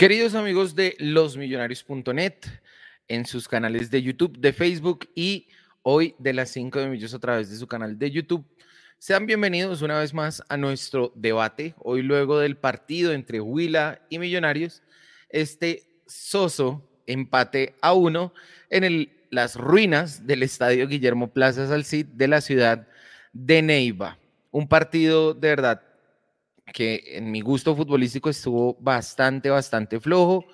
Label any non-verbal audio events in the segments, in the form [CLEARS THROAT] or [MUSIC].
Queridos amigos de losmillonarios.net, en sus canales de YouTube, de Facebook y hoy de las 5 de Millos a través de su canal de YouTube, sean bienvenidos una vez más a nuestro debate. Hoy luego del partido entre Huila y Millonarios, este soso empate a uno en las ruinas del estadio Guillermo Plaza Salcid de la ciudad de Neiva. Un partido de verdad que en mi gusto futbolístico estuvo bastante, bastante flojo,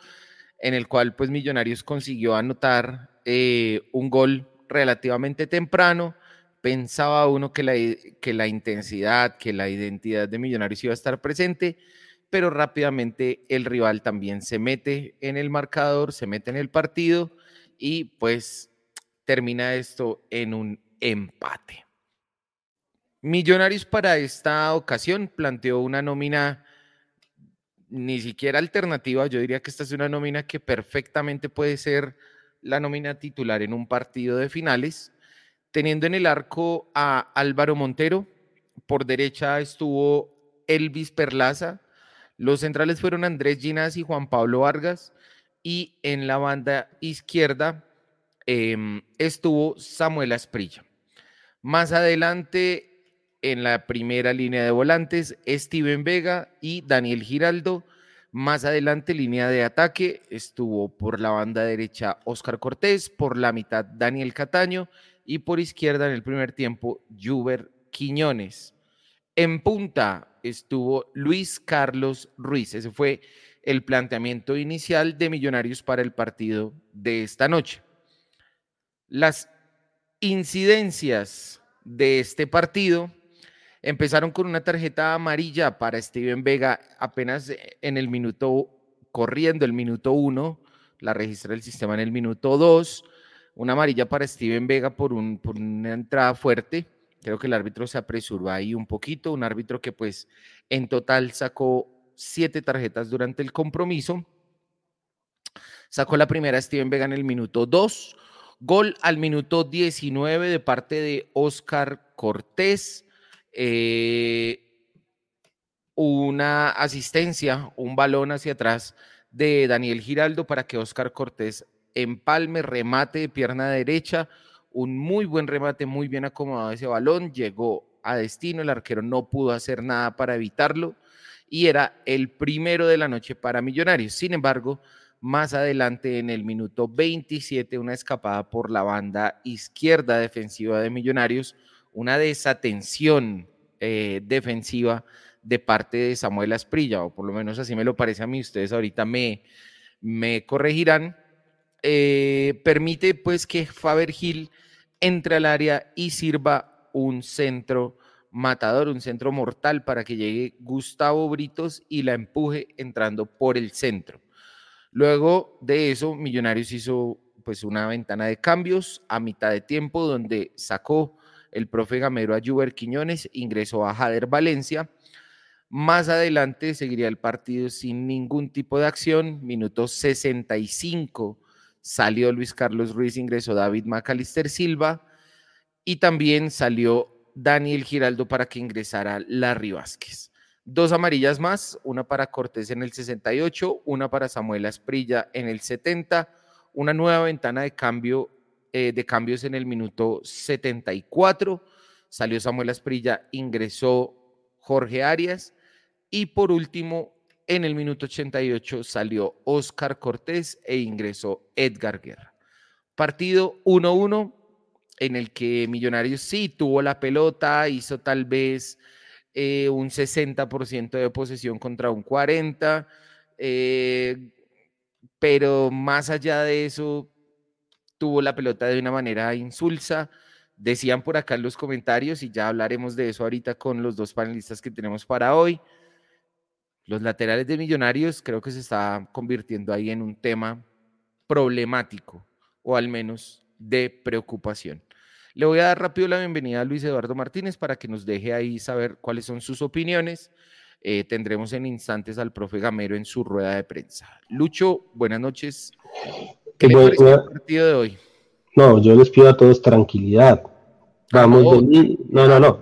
en el cual pues Millonarios consiguió anotar eh, un gol relativamente temprano. Pensaba uno que la, que la intensidad, que la identidad de Millonarios iba a estar presente, pero rápidamente el rival también se mete en el marcador, se mete en el partido y pues termina esto en un empate. Millonarios para esta ocasión planteó una nómina ni siquiera alternativa, yo diría que esta es una nómina que perfectamente puede ser la nómina titular en un partido de finales, teniendo en el arco a Álvaro Montero, por derecha estuvo Elvis Perlaza, los centrales fueron Andrés Ginás y Juan Pablo Vargas, y en la banda izquierda em, estuvo Samuel Asprilla. Más adelante en la primera línea de volantes, Steven Vega y Daniel Giraldo. Más adelante, línea de ataque, estuvo por la banda derecha Oscar Cortés, por la mitad Daniel Cataño y por izquierda en el primer tiempo Juber Quiñones. En punta estuvo Luis Carlos Ruiz. Ese fue el planteamiento inicial de Millonarios para el partido de esta noche. Las incidencias de este partido Empezaron con una tarjeta amarilla para Steven Vega apenas en el minuto, corriendo el minuto uno, la registra el sistema en el minuto dos, una amarilla para Steven Vega por, un, por una entrada fuerte. Creo que el árbitro se apresuró ahí un poquito, un árbitro que pues en total sacó siete tarjetas durante el compromiso. Sacó la primera Steven Vega en el minuto 2. Gol al minuto 19 de parte de Oscar Cortés. Eh, una asistencia, un balón hacia atrás de Daniel Giraldo para que Oscar Cortés empalme, remate de pierna derecha, un muy buen remate, muy bien acomodado ese balón, llegó a destino, el arquero no pudo hacer nada para evitarlo y era el primero de la noche para Millonarios. Sin embargo, más adelante en el minuto 27, una escapada por la banda izquierda defensiva de Millonarios, una desatención eh, defensiva de parte de Samuel Asprilla, o por lo menos así me lo parece a mí, ustedes ahorita me, me corregirán, eh, permite pues que Faber Gil entre al área y sirva un centro matador, un centro mortal para que llegue Gustavo Britos y la empuje entrando por el centro. Luego de eso, Millonarios hizo pues una ventana de cambios a mitad de tiempo donde sacó el profe Gamero a Quiñones, ingresó a Jader Valencia. Más adelante seguiría el partido sin ningún tipo de acción. Minuto 65 salió Luis Carlos Ruiz, ingresó David Macalister Silva y también salió Daniel Giraldo para que ingresara Larry Vázquez. Dos amarillas más, una para Cortés en el 68, una para Samuel Asprilla en el 70, una nueva ventana de cambio eh, de cambios en el minuto 74. Salió Samuel Asprilla, ingresó Jorge Arias. Y por último, en el minuto 88 salió Oscar Cortés e ingresó Edgar Guerra. Partido 1-1 en el que Millonarios sí tuvo la pelota, hizo tal vez eh, un 60% de posesión contra un 40%, eh, pero más allá de eso, tuvo la pelota de una manera insulsa. Decían por acá en los comentarios, y ya hablaremos de eso ahorita con los dos panelistas que tenemos para hoy. Los laterales de Millonarios creo que se está convirtiendo ahí en un tema problemático, o al menos de preocupación. Le voy a dar rápido la bienvenida a Luis Eduardo Martínez para que nos deje ahí saber cuáles son sus opiniones. Eh, tendremos en instantes al profe Gamero en su rueda de prensa. Lucho, buenas noches. ¿Qué le el partido de hoy? No, yo les pido a todos tranquilidad. Vamos, no, no, no.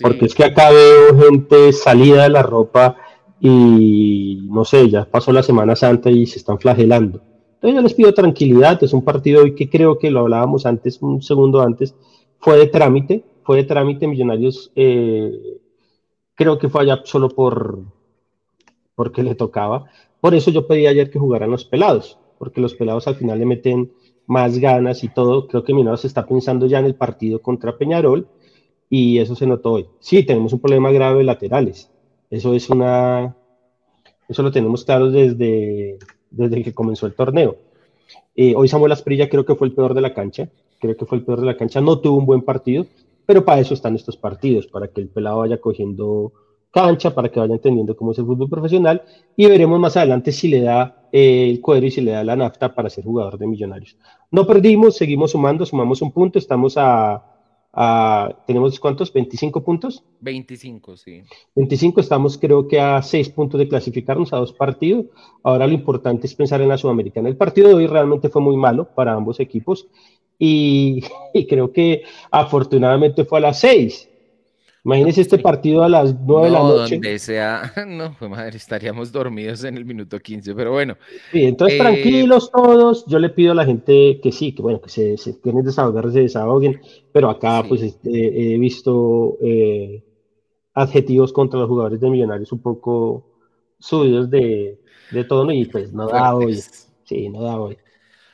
Porque es que acá veo gente salida de la ropa y no sé, ya pasó la Semana Santa y se están flagelando. Entonces yo les pido tranquilidad, es un partido hoy que creo que lo hablábamos antes, un segundo antes, fue de trámite, fue de trámite, Millonarios eh, creo que fue allá solo por porque le tocaba. Por eso yo pedí ayer que jugaran los pelados, porque los pelados al final le meten más ganas y todo. Creo que Millonarios está pensando ya en el partido contra Peñarol y eso se notó hoy. Sí, tenemos un problema grave de laterales. Eso es una, eso lo tenemos claro desde, desde que comenzó el torneo. Eh, hoy Samuel Asprilla creo que fue el peor de la cancha, creo que fue el peor de la cancha, no tuvo un buen partido, pero para eso están estos partidos, para que el pelado vaya cogiendo cancha, para que vaya entendiendo cómo es el fútbol profesional y veremos más adelante si le da eh, el cuero y si le da la nafta para ser jugador de millonarios. No perdimos, seguimos sumando, sumamos un punto, estamos a ¿tenemos cuántos? ¿25 puntos? 25, sí. 25, estamos creo que a 6 puntos de clasificarnos a dos partidos. Ahora lo importante es pensar en la Sudamericana. El partido de hoy realmente fue muy malo para ambos equipos y, [LAUGHS] y creo que afortunadamente fue a las 6 Imagínense este partido a las 9 de la noche. Donde sea, [LAUGHS] no, madre, estaríamos dormidos en el minuto 15, pero bueno. Sí, entonces eh, tranquilos todos. Yo le pido a la gente que sí, que bueno, que se, se quieren desahogar, se desahoguen, pero acá pues este, he visto eh, adjetivos contra los jugadores de Millonarios un poco subidos de, de tono y pues no da hoy. Sí, no da hoy.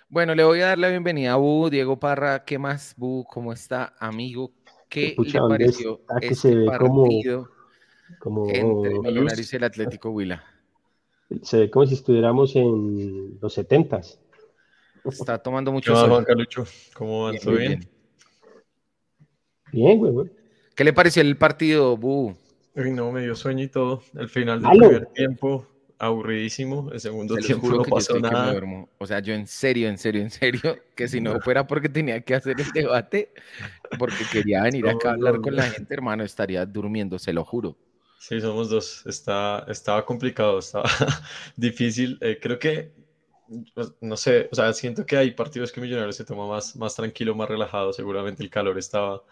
Bueno, le voy a dar la bienvenida a Bu, Diego Parra. ¿Qué más, Bu? ¿Cómo está, amigo? ¿Qué le pareció este partido como, entre Millonarios y el Atlético Huila? Se ve como si estuviéramos en los setentas. Está tomando mucho sol. Juan Calucho? ¿Cómo van? ¿Todo bien? Bien, güey, ¿Qué le pareció el partido, Bu? Uy, no, me dio sueño y todo. El final del primer tiempo, aburridísimo. El segundo tiempo no pasó nada. O sea, yo en serio, en serio, en serio, [LAUGHS] que si no fuera porque tenía que hacer el debate, porque quería [LAUGHS] venir acá a hablar con la gente, hermano, estaría durmiendo, se lo juro. Sí, somos dos. Está, estaba complicado, estaba [LAUGHS] difícil. Eh, creo que, pues, no sé, o sea, siento que hay partidos que Millonarios se toma más, más tranquilo, más relajado. Seguramente el calor estaba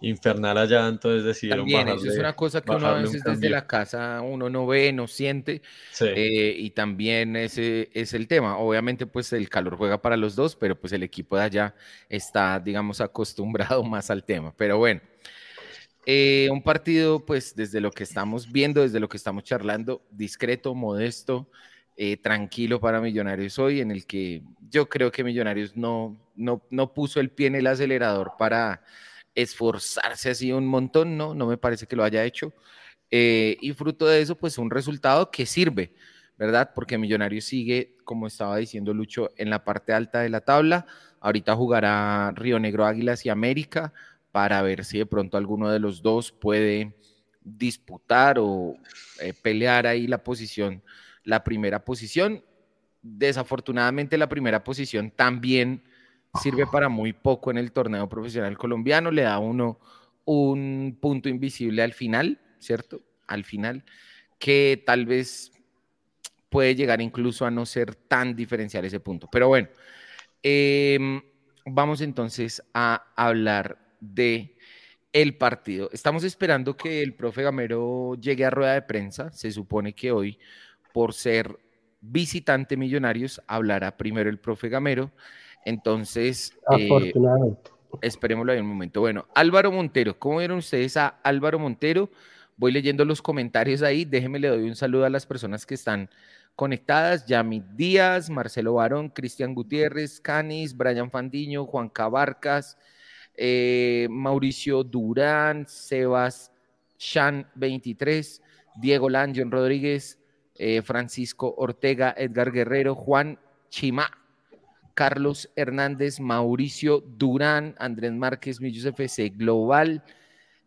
infernal allá, entonces decidieron También, Eso es una cosa que uno a veces desde la casa uno no ve, no siente, eh, y también ese es el tema. Obviamente, pues el calor juega para los dos, pero pues el equipo de allá está, digamos, acostumbrado [LAUGHS] más al tema. Pero bueno, eh, un partido, pues desde lo que estamos viendo, desde lo que estamos charlando, discreto, modesto, eh, tranquilo para Millonarios hoy, en el que yo creo que Millonarios no, no, no puso el pie en el acelerador para esforzarse así un montón, no, no me parece que lo haya hecho. Eh, y fruto de eso, pues un resultado que sirve, ¿verdad? Porque Millonarios sigue, como estaba diciendo Lucho, en la parte alta de la tabla. Ahorita jugará Río Negro Águilas y América para ver si de pronto alguno de los dos puede disputar o eh, pelear ahí la posición, la primera posición. Desafortunadamente la primera posición también sirve para muy poco en el torneo profesional colombiano, le da uno un punto invisible al final, ¿cierto? Al final, que tal vez puede llegar incluso a no ser tan diferencial ese punto. Pero bueno, em, vamos entonces a hablar de el partido. Estamos esperando que el profe Gamero llegue a rueda de prensa. Se supone que hoy, por ser visitante Millonarios, hablará primero el profe Gamero entonces, eh, esperémoslo ahí un momento. Bueno, Álvaro Montero, ¿cómo vieron ustedes a Álvaro Montero? Voy leyendo los comentarios ahí. Déjenme le doy un saludo a las personas que están conectadas. Yami Díaz, Marcelo Barón, Cristian Gutiérrez, Canis, Brian Fandiño, Juan Cabarcas, eh, Mauricio Durán, Sebas Shan 23, Diego Lanjon Rodríguez, eh, Francisco Ortega, Edgar Guerrero, Juan Chima, Carlos Hernández, Mauricio Durán, Andrés Márquez, Millos FC Global.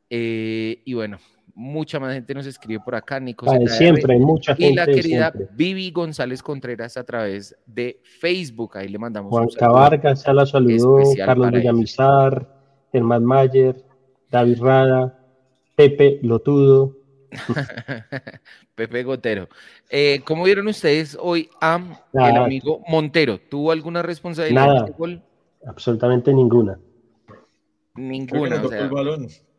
Eh, y bueno, mucha más gente nos escribe por acá, Nico. siempre, mucha gente. Y la querida Vivi González Contreras a través de Facebook. Ahí le mandamos Juan Cabarca, ya la saludó, Carlos Villamizar, Germán Mayer, David Rada, Pepe Lotudo. [LAUGHS] Pepe Gotero. Eh, ¿Cómo vieron ustedes hoy a el amigo Montero? ¿Tuvo alguna responsabilidad en este gol? Absolutamente ninguna. Ninguna.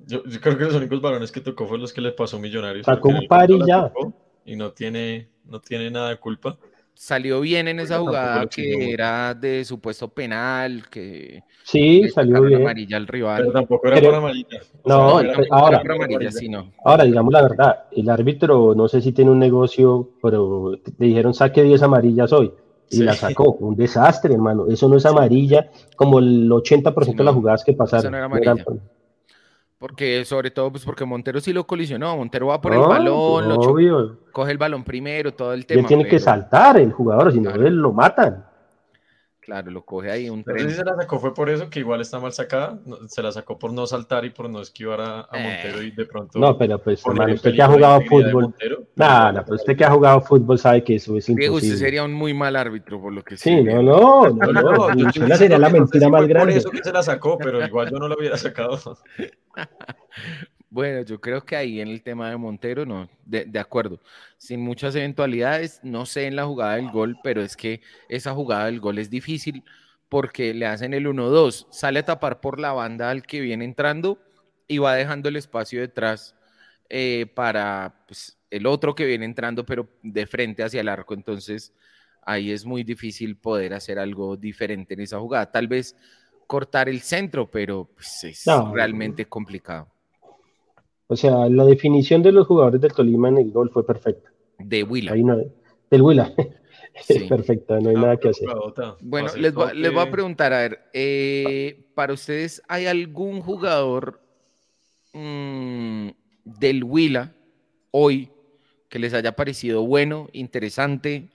Yo, creo que los únicos balones que tocó fueron los que le pasó Millonarios. Sacó un par y ya. y no tiene, no tiene nada de culpa. Salió bien en esa jugada que era de supuesto penal, que sí, salió bien. amarilla al rival. Pero tampoco era por amarilla. No, ahora, amarilla, sí, no. ahora digamos la verdad, el árbitro no sé si tiene un negocio, pero le dijeron saque 10 amarillas hoy y la sacó. Un desastre, hermano. Eso no es amarilla, como el 80% de las jugadas que pasaron. Porque sobre todo, pues porque Montero sí lo colisionó. Montero va por el balón, lo coge el balón primero, todo el tema. Él tiene que saltar el jugador, si no, él lo matan. Claro, lo coge ahí un tren. si se la sacó fue por eso, que igual está mal sacada. Se la sacó por no saltar y por no esquivar a, eh. Montero y de pronto. No, pero pues, hermano, usted que ha jugado fútbol. Nada, pero usted que ha jugado fútbol sabe que eso es imposible. usted sería un muy mal árbitro, por lo que sí. Sí, no, no, no, no. [LAUGHS] no sería la mentira más grande. Por eso que se la sacó, pero igual yo no la hubiera sacado. [LAUGHS] Bueno, yo creo que ahí en el tema de Montero, no, de, acuerdo. Sin muchas eventualidades, no sé en la jugada del gol, pero es que esa jugada del gol es difícil porque le hacen el 1-2, sale a tapar por la banda al que viene entrando y va dejando el espacio detrás eh, para pues, el otro que viene entrando, pero de frente hacia el arco. Entonces, ahí es muy difícil poder hacer algo diferente en esa jugada. Tal vez cortar el centro, pero pues, es realmente complicado. O sea, la definición de los jugadores del Tolima en el gol fue perfecta. De Huila. del Huila. [LAUGHS] Es perfecta, no hay nada que hacer. Bueno, les, voy a preguntar, a ver, eh, para ustedes, ¿hay algún jugador mm, del Huila hoy que les haya parecido bueno, interesante,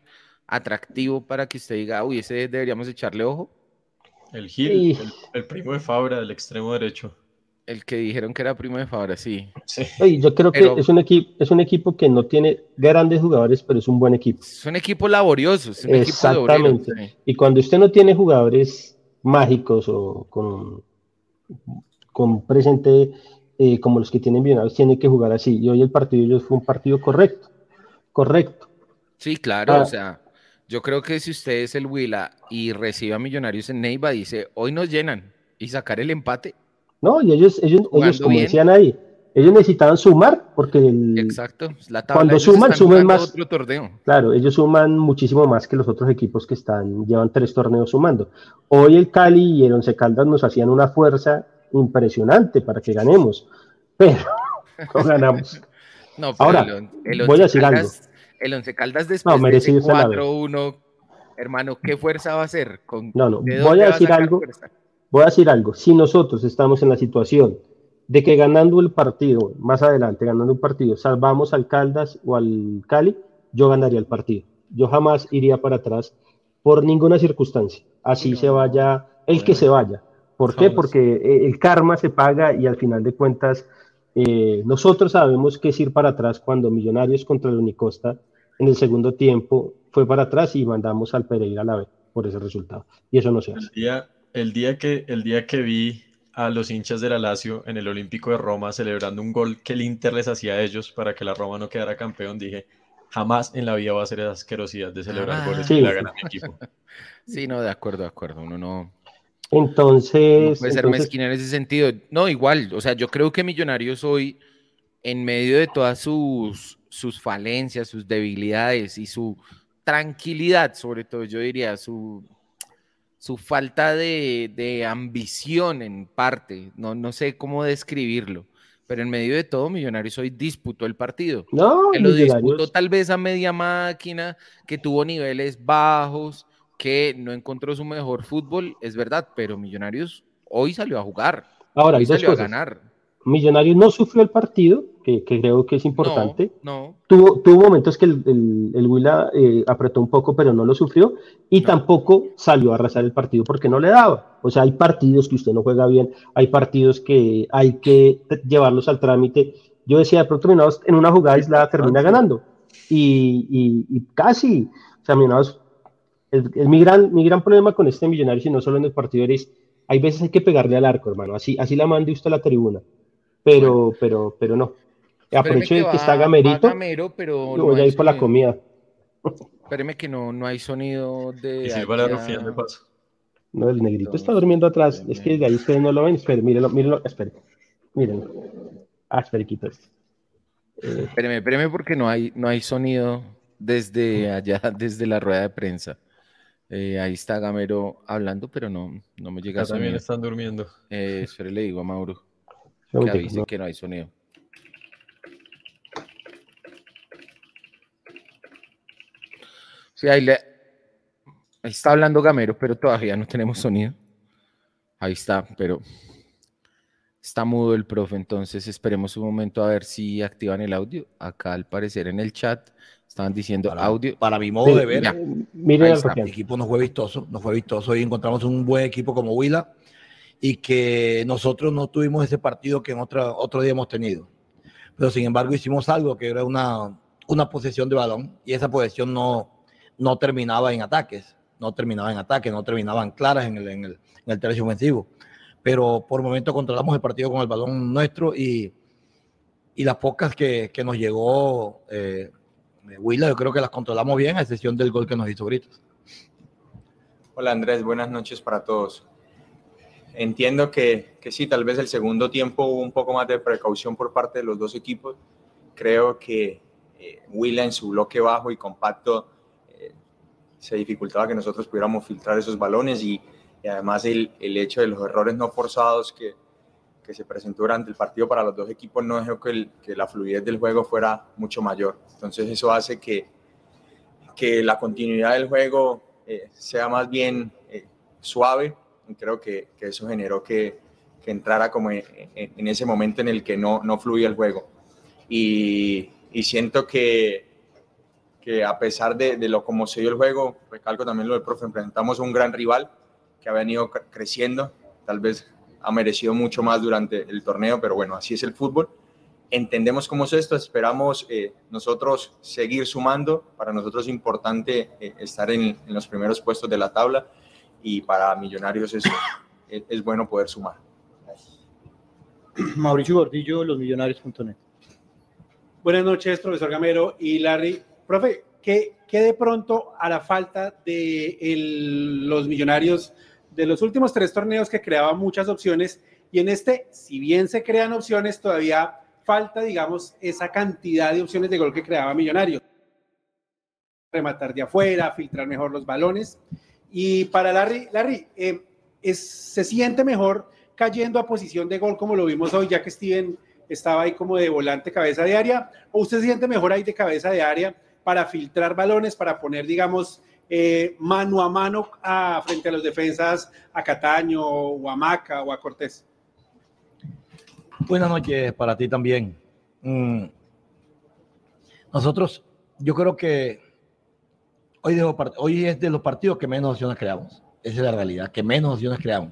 atractivo para que usted diga, uy, ese deberíamos echarle ojo? El Gil, el primo de Fabra, del extremo derecho. El que dijeron que era primo de Fabra, sí. yo creo que es, un equipo, es un equipo que no tiene grandes jugadores, pero es un buen equipo. Es un equipo laborioso. Es un Exactamente. y cuando usted no tiene jugadores mágicos o con, con presente eh, como los que tienen Millonarios, tiene que jugar así. Y hoy el partido de ellos fue un partido correcto. Correcto. Sí, claro. Ah. o sea, yo creo que si usted es el Huila y recibe a Millonarios en Neiva, dice, hoy nos llenan y sacar el empate ¿no? Y ellos, ellos, ellos como decían ahí, ellos necesitaban sumar porque Exacto. cuando suman, suman más. Claro, ellos suman muchísimo más que los otros equipos que están, llevan tres torneos sumando. Hoy el Cali y el Once Caldas nos hacían una fuerza impresionante para que ganemos, [LAUGHS] pero no ganamos. [LAUGHS] no, Ahora, voy a decir algo. El Once Caldas después no, de 4-1, hermano, ¿qué fuerza va a hacer? ¿Con no, no, voy a decir algo. Voy a decir algo, si nosotros estamos en la situación de que ganando el partido, más adelante, ganando un partido, salvamos al Caldas o al Cali, yo ganaría el partido. Yo jamás iría para atrás por ninguna circunstancia. Así se vaya el que se vaya. ¿Por qué? Porque eh, el karma se paga y al final de cuentas eh, nosotros sabemos que es ir para atrás cuando Millonarios contra el Unicosta en el segundo tiempo fue para atrás y mandamos al Pereira a la vez por ese resultado. Y eso no se hace el día que, el día que vi a los hinchas de la Lazio en el Olímpico de Roma celebrando un gol que el Inter les hacía a ellos para que la Roma no quedara campeón, dije, jamás en la vida va a ser esa asquerosidad de celebrar goles sí. que mi equipo. [LAUGHS] Sí, no, de acuerdo, de acuerdo. Uno no. Entonces. puede ser mezquina en ese sentido. No, igual. O sea, yo creo que Millonarios hoy, en medio de todas sus, sus falencias, sus debilidades y su tranquilidad, sobre todo, yo diría, su su falta de, ambición en parte, no, no sé cómo describirlo, pero en medio de todo, Millonarios hoy disputó el partido. No, que lo disputó tal vez a media máquina, que tuvo niveles bajos, que no encontró su mejor fútbol, es verdad, pero Millonarios hoy salió a jugar. Ahora, hoy salió a ganar. Millonarios no sufrió el partido, que, creo que es importante. No, Tuvo, tuvo momentos que el, el, Huila eh, apretó un poco, pero no lo sufrió. Y tampoco salió a arrasar el partido porque no le daba. O sea, hay partidos que usted no juega bien, hay partidos que hay que llevarlos al trámite. Yo decía, de pronto en una jugada aislada termina ganando. Y, y, casi, o sea, el, mi, gran, mi gran problema con este millonario, y no solo en el partido, es, hay veces hay que pegarle al arco, hermano. Así, así la mande usted a la tribuna pero, pero, pero no. Aprovecho que, que está Gamerito. pero voy a ir por la comida. Espéreme que no, no hay sonido de. Y si va la rufián de paso. No, el negrito está durmiendo atrás. Es que de ahí ustedes no lo ven. Esperen, mírenlo, mírenlo. Esperen. Mírenlo. Ah, esperen, quito este. Eh, espéreme, espéreme porque no hay, no hay sonido desde allá, [LAUGHS] desde la rueda de prensa. Eh, ahí está Gamero hablando, pero no, no me llega sonido. También están durmiendo. Eh, espere, le digo a Mauro que avise que no hay sonido. Sí, ahí, le, ahí está hablando Gamero, pero todavía no tenemos sonido. Ahí está, pero está mudo el profe, entonces esperemos un momento a ver si activan el audio. Acá al parecer en el chat estaban diciendo audio. Para mi modo de ver, el equipo no fue vistoso, no fue vistoso y encontramos un buen equipo como Huila y que nosotros no tuvimos ese partido que en otro, otro día hemos tenido. Pero sin embargo hicimos algo que era una, una posesión de balón y esa posesión no, no terminaba en ataques, no terminaba en ataques, no terminaban claras en el, en el, en el tercio ofensivo. Pero por momento controlamos el partido con el balón nuestro y, y las pocas que, que nos llegó eh, Willa, yo creo que las controlamos bien, a excepción del gol que nos hizo Gritos. Hola Andrés, buenas noches para todos. Entiendo que, que, sí, tal vez el segundo tiempo hubo un poco más de precaución por parte de los dos equipos. Creo que eh, Willa en su bloque bajo y compacto eh, se dificultaba que nosotros pudiéramos filtrar esos balones y, y además el, el, hecho de los errores no forzados que, que, se presentó durante el partido para los dos equipos no dejó que, el, que la fluidez del juego fuera mucho mayor. Entonces eso hace que, que la continuidad del juego eh, sea más bien eh, suave creo que, que eso generó que, que entrara como en, en, ese momento en el que no, no fluía el juego. Y, y siento que, que a pesar de, de, lo como se dio el juego, recalco también lo del profe, enfrentamos a un gran rival que ha venido creciendo, tal vez ha merecido mucho más durante el torneo, pero bueno, así es el fútbol. Entendemos cómo es esto, esperamos eh, nosotros seguir sumando, para nosotros es importante eh, estar en, en, los primeros puestos de la tabla y para Millonarios es, [COUGHS] es, es bueno poder sumar. Mauricio Gordillo, losmillonarios.net. Buenas noches, profesor Gamero y Larry. Profe, ¿qué, qué de pronto a la falta de el, los millonarios de los últimos tres torneos que creaba muchas opciones y en este, si bien se crean opciones, todavía falta, digamos, esa cantidad de opciones de gol que creaba Millonarios. Rematar de afuera, filtrar mejor los balones. Y para Larry, Larry, eh, se siente mejor cayendo a posición de gol como lo vimos hoy, ya que Steven estaba ahí como de volante cabeza de área, o usted se siente mejor ahí de cabeza de área para filtrar balones, para poner, digamos, eh, mano a mano frente a los defensas, a Cataño o a Maca o a Cortés. Buenas noches para ti también. Mm. Nosotros, yo creo que hoy, hoy es de los partidos que menos opciones creamos. Esa es la realidad, que menos opciones creamos.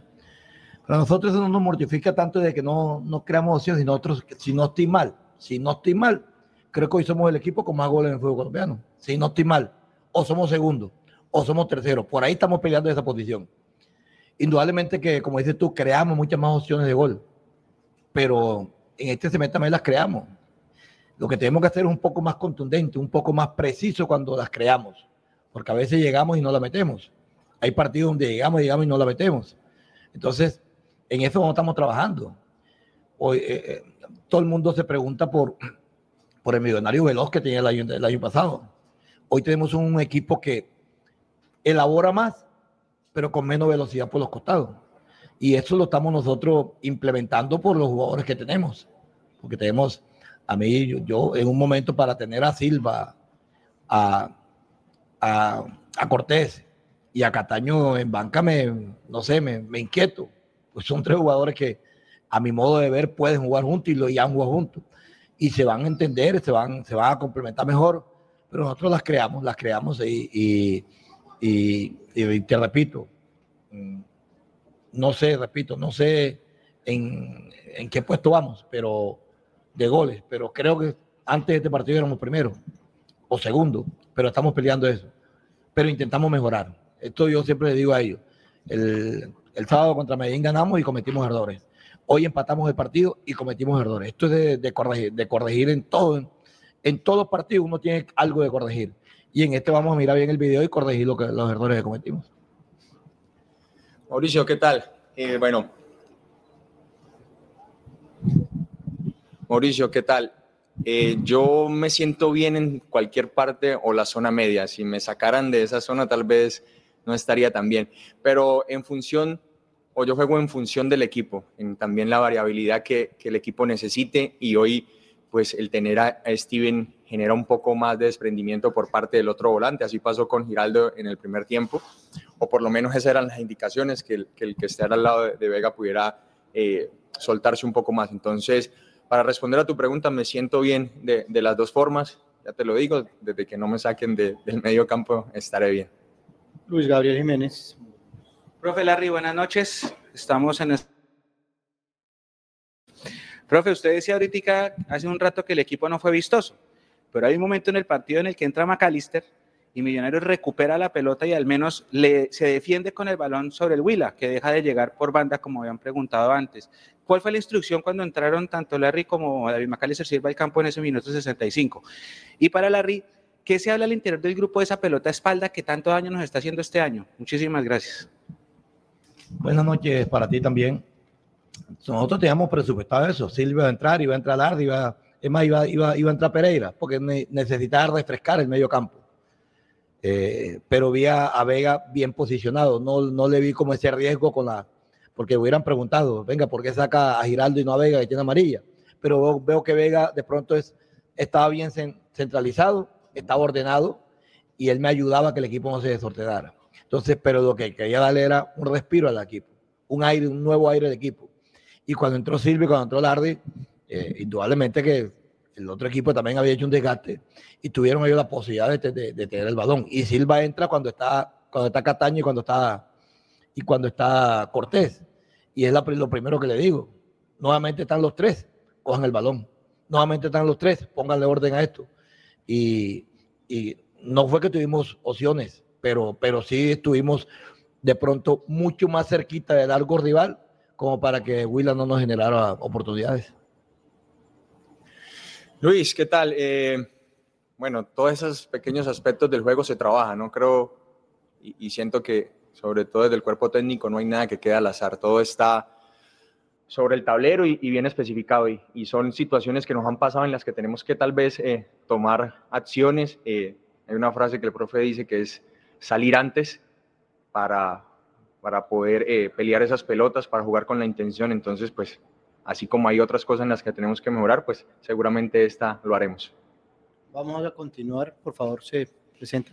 Para nosotros eso no nos mortifica tanto de que no, no creamos opciones, y nosotros, si no estoy mal, si no estoy mal, creo que hoy somos el equipo con más goles en el fútbol colombiano. Si no estoy mal, o somos segundos o somos terceros. Por ahí estamos peleando esa posición. Indudablemente que, como dices tú, creamos muchas más opciones de gol, pero en este semestre también las creamos. Lo que tenemos que hacer es un poco más contundente, un poco más preciso cuando las creamos, porque a veces llegamos y no la metemos. Hay partidos donde llegamos, llegamos y no la metemos. Entonces, en eso no estamos trabajando. Hoy, eh, eh, todo el mundo se pregunta por, por el millonario veloz que tenía el año, el año pasado. Hoy tenemos un equipo que elabora más, pero con menos velocidad por los costados. Y eso lo estamos nosotros implementando por los jugadores que tenemos. Porque tenemos, a mí, yo, yo en un momento para tener a Silva, a, a, Cortés y a Cataño en banca, me, no sé, me, me, inquieto. Pues son tres jugadores que a mi modo de ver pueden jugar juntos y lo ya han jugado juntos. Y se van a entender, se van, se van a complementar mejor. Pero nosotros las creamos, las creamos y, y te repito, no sé, repito, no sé en, en, qué puesto vamos, pero de goles, pero creo que antes de este partido éramos primero o segundo, pero estamos peleando eso. Pero intentamos mejorar. Esto yo siempre le digo a ellos. El, sábado contra Medellín ganamos y cometimos errores. Hoy empatamos el partido y cometimos errores. Esto es de, corregir, de corregir en todo. En, en todos partidos uno tiene algo de corregir y en este vamos a mirar bien el video y corregir lo que, los errores que cometimos. Mauricio, ¿qué tal? Eh, bueno, Mauricio, ¿qué tal? Eh, yo me siento bien en cualquier parte o la zona media. Si me sacaran de esa zona, tal vez no estaría tan bien. Pero en función, o yo juego en función del equipo, en también la variabilidad que, el equipo necesite. Y hoy, pues el tener a Steven genera un poco más de desprendimiento por parte del otro volante. Así pasó con Giraldo en el primer tiempo, o por lo menos esas eran las indicaciones, que el que, el esté al lado de, Vega pudiera eh, soltarse un poco más. Entonces, para responder a tu pregunta, me siento bien de, de las dos formas. Ya te lo digo, desde que no me saquen de, del medio campo, estaré bien. Luis Gabriel Jiménez. Profe Larry, buenas noches. Estamos en Profe, usted decía ahorita hace un rato que el equipo no fue vistoso, pero hay un momento en el partido en el que entra McAllister y Millonarios recupera la pelota y al menos le, se defiende con el balón sobre el Huila, que deja de llegar por banda, como habían preguntado antes. ¿Cuál fue la instrucción cuando entraron tanto Larry como David McAllister Silva al campo en ese minuto 65? Y para Larry, ¿qué se habla al interior del grupo de esa pelota espalda que tanto daño nos está haciendo este año? Muchísimas gracias. Buenas noches para ti también. Nosotros teníamos presupuestado eso. Silva iba a entrar, iba a entrar Larry, iba, es más, iba, iba, iba a entrar Pereira, porque necesitaba refrescar el medio campo. Eh, pero vi a, Vega bien posicionado, no, no le vi como ese riesgo con la, porque hubieran preguntado, venga, ¿por qué saca a Giraldo y no a Vega que tiene amarilla? Pero veo, que Vega de pronto es, estaba bien centralizado, estaba ordenado y él me ayudaba a que el equipo no se desordenara. Entonces, pero lo que quería darle era un respiro al equipo, un aire, un nuevo aire de equipo. Y cuando entró Silvio, cuando entró Lardi, eh, indudablemente que el otro equipo también había hecho un desgaste y tuvieron ellos la posibilidad de, tener el balón. Y Silva entra cuando está, cuando está Cataño y cuando está, y cuando está Cortés. Y es lo primero que le digo. Nuevamente están los tres, cojan el balón. Nuevamente están los tres, pónganle orden a esto. Y, no fue que tuvimos opciones, pero, pero sí estuvimos de pronto mucho más cerquita del largo rival como para que Willa no nos generara oportunidades. Luis, ¿qué tal? Eh, bueno, todos esos pequeños aspectos del juego se trabajan, ¿no? Creo y, siento que sobre todo desde el cuerpo técnico no hay nada que quede al azar, todo está sobre el tablero y, bien especificado y, son situaciones que nos han pasado en las que tenemos que tal vez eh, tomar acciones. Eh, hay una frase que el profe dice que es salir antes para, para poder pelear esas pelotas, para jugar con la intención, entonces pues así como hay otras cosas en las que tenemos que mejorar, pues seguramente esta lo haremos. Vamos a continuar, por favor, se presenta.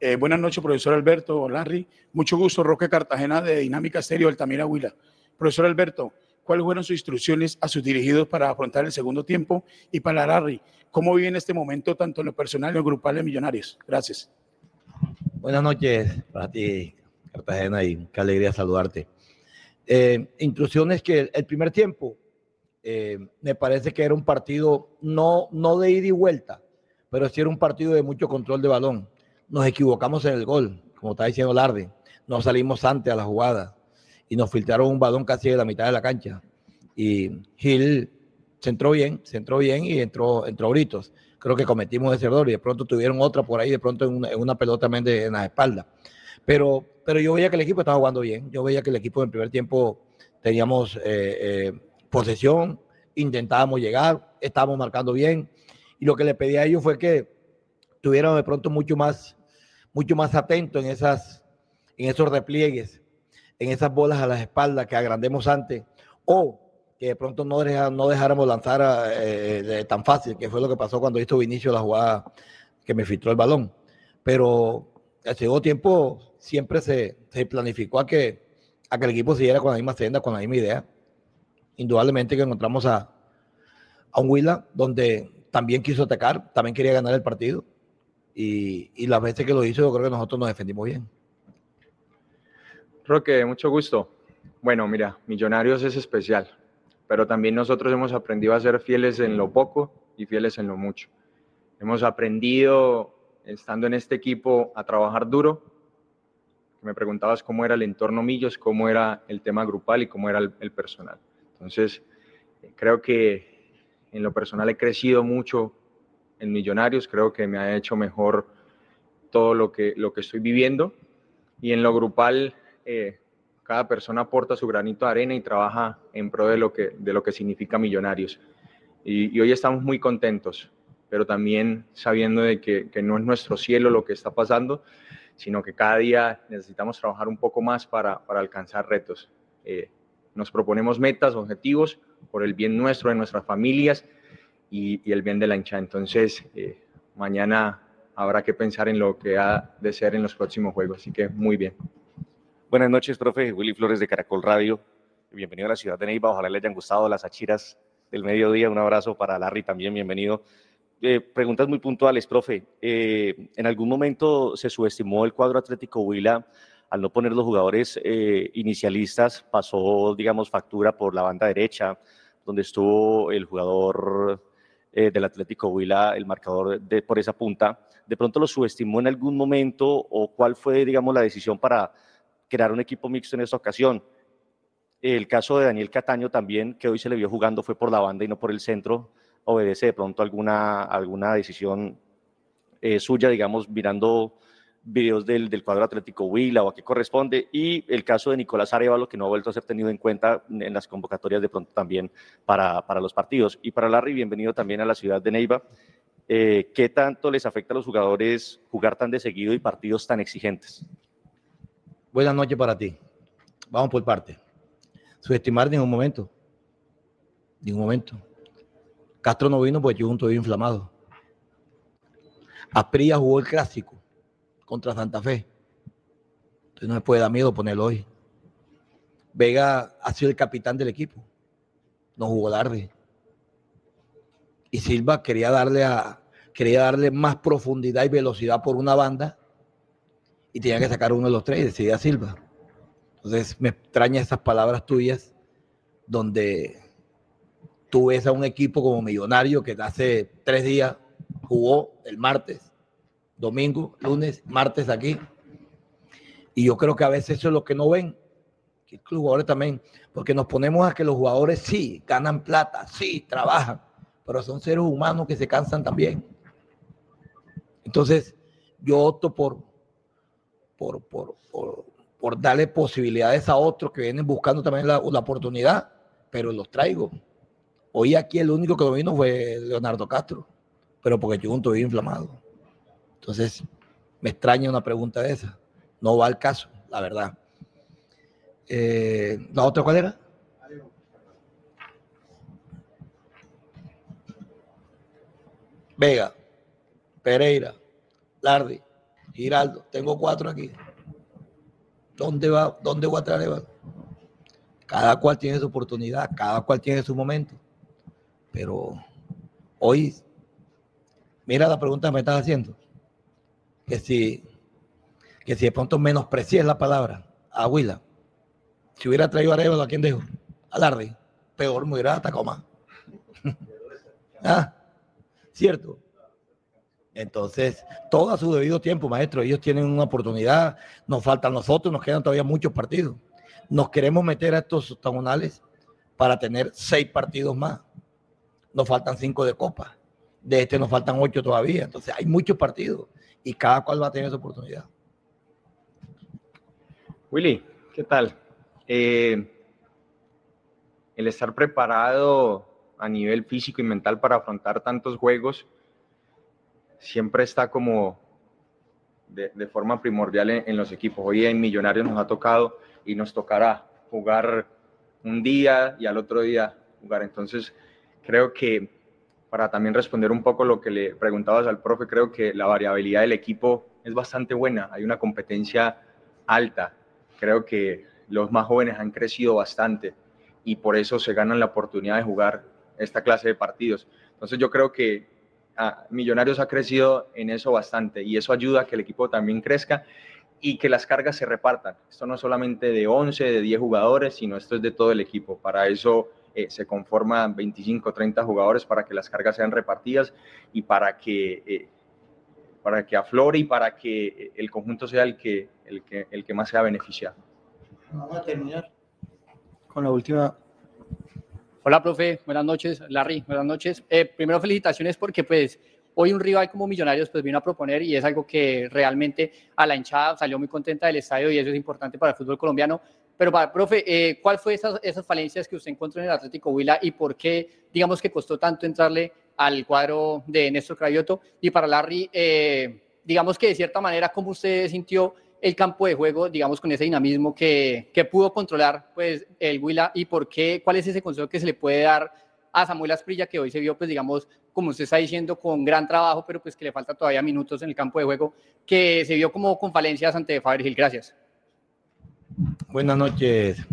Eh, buenas noches, profesor Alberto Larry. Mucho gusto, Roque Cartagena de Dinámica Estéreo Altamira Huila. Profesor Alberto, ¿cuáles fueron sus instrucciones a sus dirigidos para afrontar el segundo tiempo? Y para Larry, ¿cómo vive en este momento tanto en lo personal y en lo grupal de Millonarios? Gracias. Buenas noches para ti, Cartagena, y qué alegría saludarte. Eh, instrucciones que el primer tiempo eh, me parece que era un partido no, no de ida y vuelta, pero sí era un partido de mucho control de balón. Nos equivocamos en el gol, como está diciendo Larde. Nos salimos antes a la jugada y nos filtraron un balón casi de la mitad de la cancha. Y Gil se entró bien, se entró bien y entró, entró Britos. Creo que cometimos ese error y de pronto tuvieron otra por ahí, de pronto en una, pelota también en la espalda. Pero, pero yo veía que el equipo estaba jugando bien. Yo veía que el equipo en el primer tiempo teníamos eh, eh, posesión, intentábamos llegar, estábamos marcando bien. Y lo que le pedí a ellos fue que tuvieran de pronto mucho más, mucho más atento en, esas, en esos repliegues, en esas bolas a las espaldas que agrandemos antes. O que de pronto no, no dejáramos lanzar eh, tan fácil, que fue lo que pasó cuando hizo Vinicio la jugada que me filtró el balón. Pero al segundo tiempo siempre se, planificó a que, a que el equipo siguiera con la misma senda, con la misma idea. Indudablemente que encontramos a, a un Willa donde también quiso atacar, también quería ganar el partido. Y, y las veces que lo hizo, yo creo que nosotros nos defendimos bien. Roque, mucho gusto. Bueno, mira, Millonarios es especial, pero también nosotros hemos aprendido a ser fieles en lo poco y fieles en lo mucho. Hemos aprendido, estando en este equipo, a trabajar duro, me preguntabas cómo era el entorno Millos, cómo era el tema grupal y cómo era el, personal. Entonces, creo que en lo personal he crecido mucho en Millonarios, creo que me ha hecho mejor todo lo que, lo que estoy viviendo y en lo grupal eh, cada persona aporta su granito de arena y trabaja en pro de lo que, de lo que significa Millonarios. Y, y hoy estamos muy contentos, pero también sabiendo de que, que, no es nuestro cielo lo que está pasando, sino que cada día necesitamos trabajar un poco más para, para alcanzar retos. Eh, nos proponemos metas, objetivos por el bien nuestro, de nuestras familias y, y el bien de la hincha. Entonces, eh, mañana habrá que pensar en lo que ha de ser en los próximos juegos. Así que muy bien. Buenas noches, profe. Willy Flores de Caracol Radio. Bienvenido a la ciudad de Neiva. Ojalá le hayan gustado las achiras del mediodía. Un abrazo para Larry también. Bienvenido. Eh, preguntas muy puntuales, profe. Eh, ¿En algún momento se subestimó el cuadro Atlético Huila al no poner los jugadores eh, inicialistas? Pasó, digamos, factura por la banda derecha, donde estuvo el jugador eh, del Atlético Huila, el marcador de, por esa punta. ¿De pronto lo subestimó en algún momento o cuál fue, digamos, la decisión para crear un equipo mixto en esta ocasión? El caso de Daniel Cataño también, que hoy se le vio jugando, fue por la banda y no por el centro obedece de pronto alguna, alguna decisión eh, suya, digamos, mirando videos del, del, cuadro Atlético Huila o a qué corresponde, y el caso de Nicolás Arevalo, que no ha vuelto a ser tenido en cuenta en las convocatorias de pronto también para, para los partidos. Y para Larry, bienvenido también a la ciudad de Neiva. Eh, ¿Qué tanto les afecta a los jugadores jugar tan de seguido y partidos tan exigentes? Buenas noches para ti. Vamos por parte. Subestimar un momento. En un momento. Castro no vino porque junto vivo inflamado. Apría jugó el clásico contra Santa Fe. Entonces no me puede dar miedo ponerlo hoy. Vega ha sido el capitán del equipo. No jugó tarde. Y Silva quería darle a quería darle más profundidad y velocidad por una banda y tenía que sacar uno de los tres y decidía Silva. Entonces me extraña esas palabras tuyas donde tú ves a un equipo como Millonario que hace tres días jugó el martes, domingo, lunes, martes aquí. Y yo creo que a veces eso es lo que no ven, que los jugadores también, porque nos ponemos a que los jugadores sí ganan plata, sí trabajan, pero son seres humanos que se cansan también. Entonces, yo opto por, por, por, por, darle posibilidades a otros que vienen buscando también la oportunidad, pero los traigo. Hoy aquí el único que lo vino fue Leonardo Castro, pero porque junto inflamado. Entonces, me extraña una pregunta de esa. No va al caso, la verdad. Eh, ¿La otra cuál era? Vega, Pereira, Lardi, Giraldo. Tengo cuatro aquí. ¿Dónde va? ¿Dónde voy a traer? Cada cual tiene su oportunidad, cada cual tiene su momento. Pero hoy, mira la pregunta que me estás haciendo. Que si, que si de pronto menosprecié la palabra a Huila, si hubiera traído a Arevalo, ¿a quién dejo? A. Peor me hubiera atacado más. [LAUGHS] ¿Ah? ¿Cierto? Entonces, todo a su debido tiempo, maestro. Ellos tienen una oportunidad, nos faltan nosotros, nos quedan todavía muchos partidos. Nos queremos meter a estos octagonales para tener seis partidos más. Nos faltan cinco de copa. De este nos faltan ocho todavía. Entonces, hay muchos partidos y cada cual va a tener su oportunidad. Willy, ¿qué tal? Eh, el estar preparado a nivel físico y mental para afrontar tantos juegos siempre está como de, forma primordial en, los equipos. Hoy en Millonarios nos ha tocado y nos tocará jugar un día y al otro día jugar. Entonces, creo que para también responder un poco lo que le preguntabas al profe, creo que la variabilidad del equipo es bastante buena. Hay una competencia alta. Creo que los más jóvenes han crecido bastante y por eso se ganan la oportunidad de jugar esta clase de partidos. Entonces yo creo que ah, Millonarios ha crecido en eso bastante y eso ayuda a que el equipo también crezca y que las cargas se repartan. Esto no es solamente de 11, de 10 jugadores, sino esto es de todo el equipo. Para eso eh, se conforman 25, 30 jugadores para que las cargas sean repartidas y para que, eh, para que aflore y para que el conjunto sea el que, el que, el que más sea beneficiado. Vamos a terminar con la última. Hola, profe. Buenas noches. Larry, buenas noches. Eh, primero, felicitaciones porque pues hoy un rival como Millonarios pues vino a proponer y es algo que realmente a la hinchada salió muy contenta del estadio y eso es importante para el fútbol colombiano. Pero, para, profe, eh, ¿cuál fue esas, esas falencias que usted encontró en el Atlético Huila y por qué, digamos, que costó tanto entrarle al cuadro de Néstor Cravioto? Y para Larry, eh, digamos que de cierta manera, ¿cómo usted sintió el campo de juego, digamos, con ese dinamismo que, que pudo controlar pues, el Huila y por qué, cuál es ese consejo que se le puede dar a Samuel Asprilla, que hoy se vio, pues, digamos, como usted está diciendo, con gran trabajo, pero pues que le falta todavía minutos en el campo de juego, que se vio como con falencias ante Faber Gil. Gracias. Buenas noches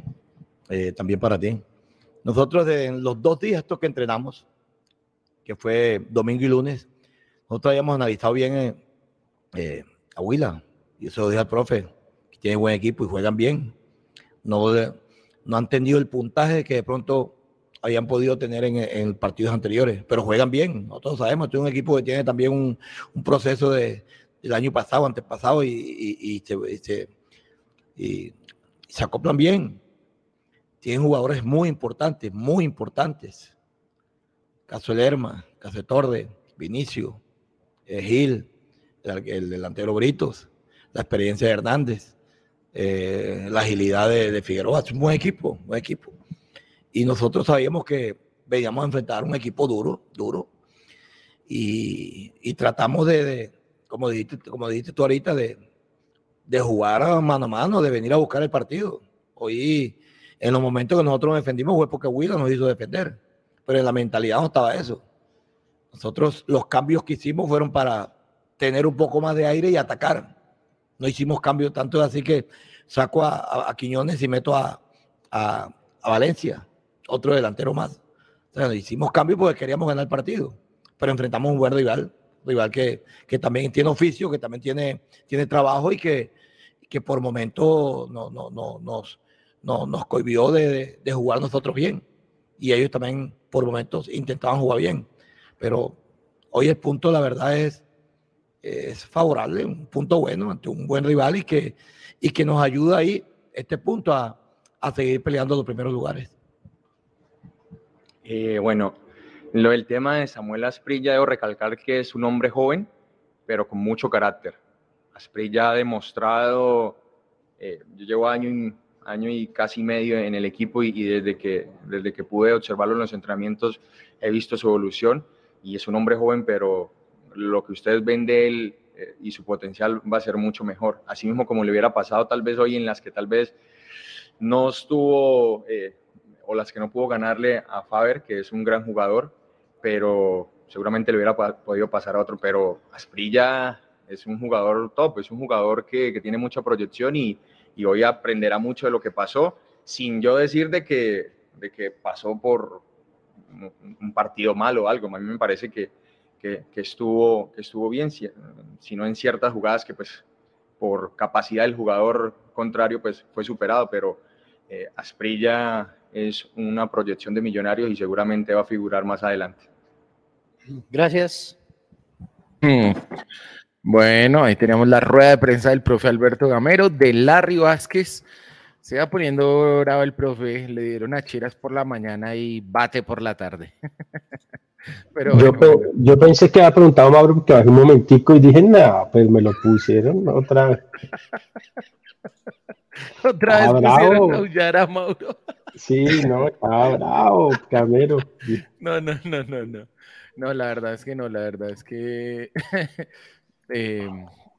eh, también para ti. Nosotros en los dos días estos que entrenamos, que fue domingo y lunes, nosotros habíamos analizado bien eh, eh, a Huila, y eso lo dije al profe, que tiene buen equipo y juegan bien. No, no han tenido el puntaje que de pronto habían podido tener en, partidos anteriores, pero juegan bien. Nosotros sabemos, es un equipo que tiene también un, proceso de, del año pasado, antepasado, y, y, y, se, y, acoplan bien. Tienen jugadores muy importantes, muy importantes. Caso Lerma, Caso Torde, Vinicio, eh, Gil, el, el, delantero Britos, la experiencia de Hernández, eh, la agilidad de, Figueroa. Es un buen equipo, buen equipo. Y nosotros sabíamos que veníamos a enfrentar un equipo duro, duro. Y, y tratamos de, de, como, dijiste, como dijiste tú ahorita, de, de jugar mano a mano, de venir a buscar el partido. Hoy, en los momentos que nosotros nos defendimos, fue porque Willa nos hizo defender. Pero en la mentalidad no estaba eso. Nosotros, los cambios que hicimos fueron para tener un poco más de aire y atacar. No hicimos cambios tanto así que saco a, a, a Quiñones y meto a, a, Valencia, otro delantero más. O sea, hicimos cambios porque queríamos ganar el partido. Pero enfrentamos un buen rival rival que, que también tiene oficio, que también tiene, tiene trabajo y que, que por momentos no, no, no, nos, no, nos cohibió de, de, jugar nosotros bien. Y ellos también por momentos intentaban jugar bien. Pero hoy el punto, la verdad, es, es favorable, un punto bueno ante un buen rival y que, y que nos ayuda ahí, este punto, a, a seguir peleando los primeros lugares. Eh, bueno, lo del tema de Samuel Asprilla, debo recalcar que es un hombre joven, pero con mucho carácter. Asprilla ha demostrado, eh, yo llevo año y, año y casi medio en el equipo y, y, desde, que, desde que pude observarlo en los entrenamientos he visto su evolución y es un hombre joven, pero lo que ustedes ven de él eh, y su potencial va a ser mucho mejor. Así mismo como le hubiera pasado tal vez hoy en las que tal vez no estuvo eh, o las que no pudo ganarle a Faber, que es un gran jugador, pero seguramente le hubiera podido pasar a otro, pero Asprilla es un jugador top, es un jugador que, que tiene mucha proyección y, y, hoy aprenderá mucho de lo que pasó, sin yo decir de que, de que pasó por un partido malo o algo, a mí me parece que, que, que estuvo, que estuvo bien, sino en ciertas jugadas que pues por capacidad del jugador contrario pues fue superado, pero eh, Asprilla es una proyección de millonarios y seguramente va a figurar más adelante. Gracias. Hmm. Bueno, ahí tenemos la rueda de prensa del profe Alberto Gamero, de Larry Vázquez. Se va poniendo bravo el profe, le dieron achiras por la mañana y bate por la tarde. [LAUGHS] Pero yo, bueno, pe yo, pensé que había preguntado a Mauro que bajé un momentico y dije, no, pues me lo pusieron otra vez. [LAUGHS] otra vez bravo. pusieron a aullar a Mauro. [LAUGHS] sí, no, estaba bravo, Gamero. No, no, no, no, no. No, la verdad es que no, la verdad es que eh,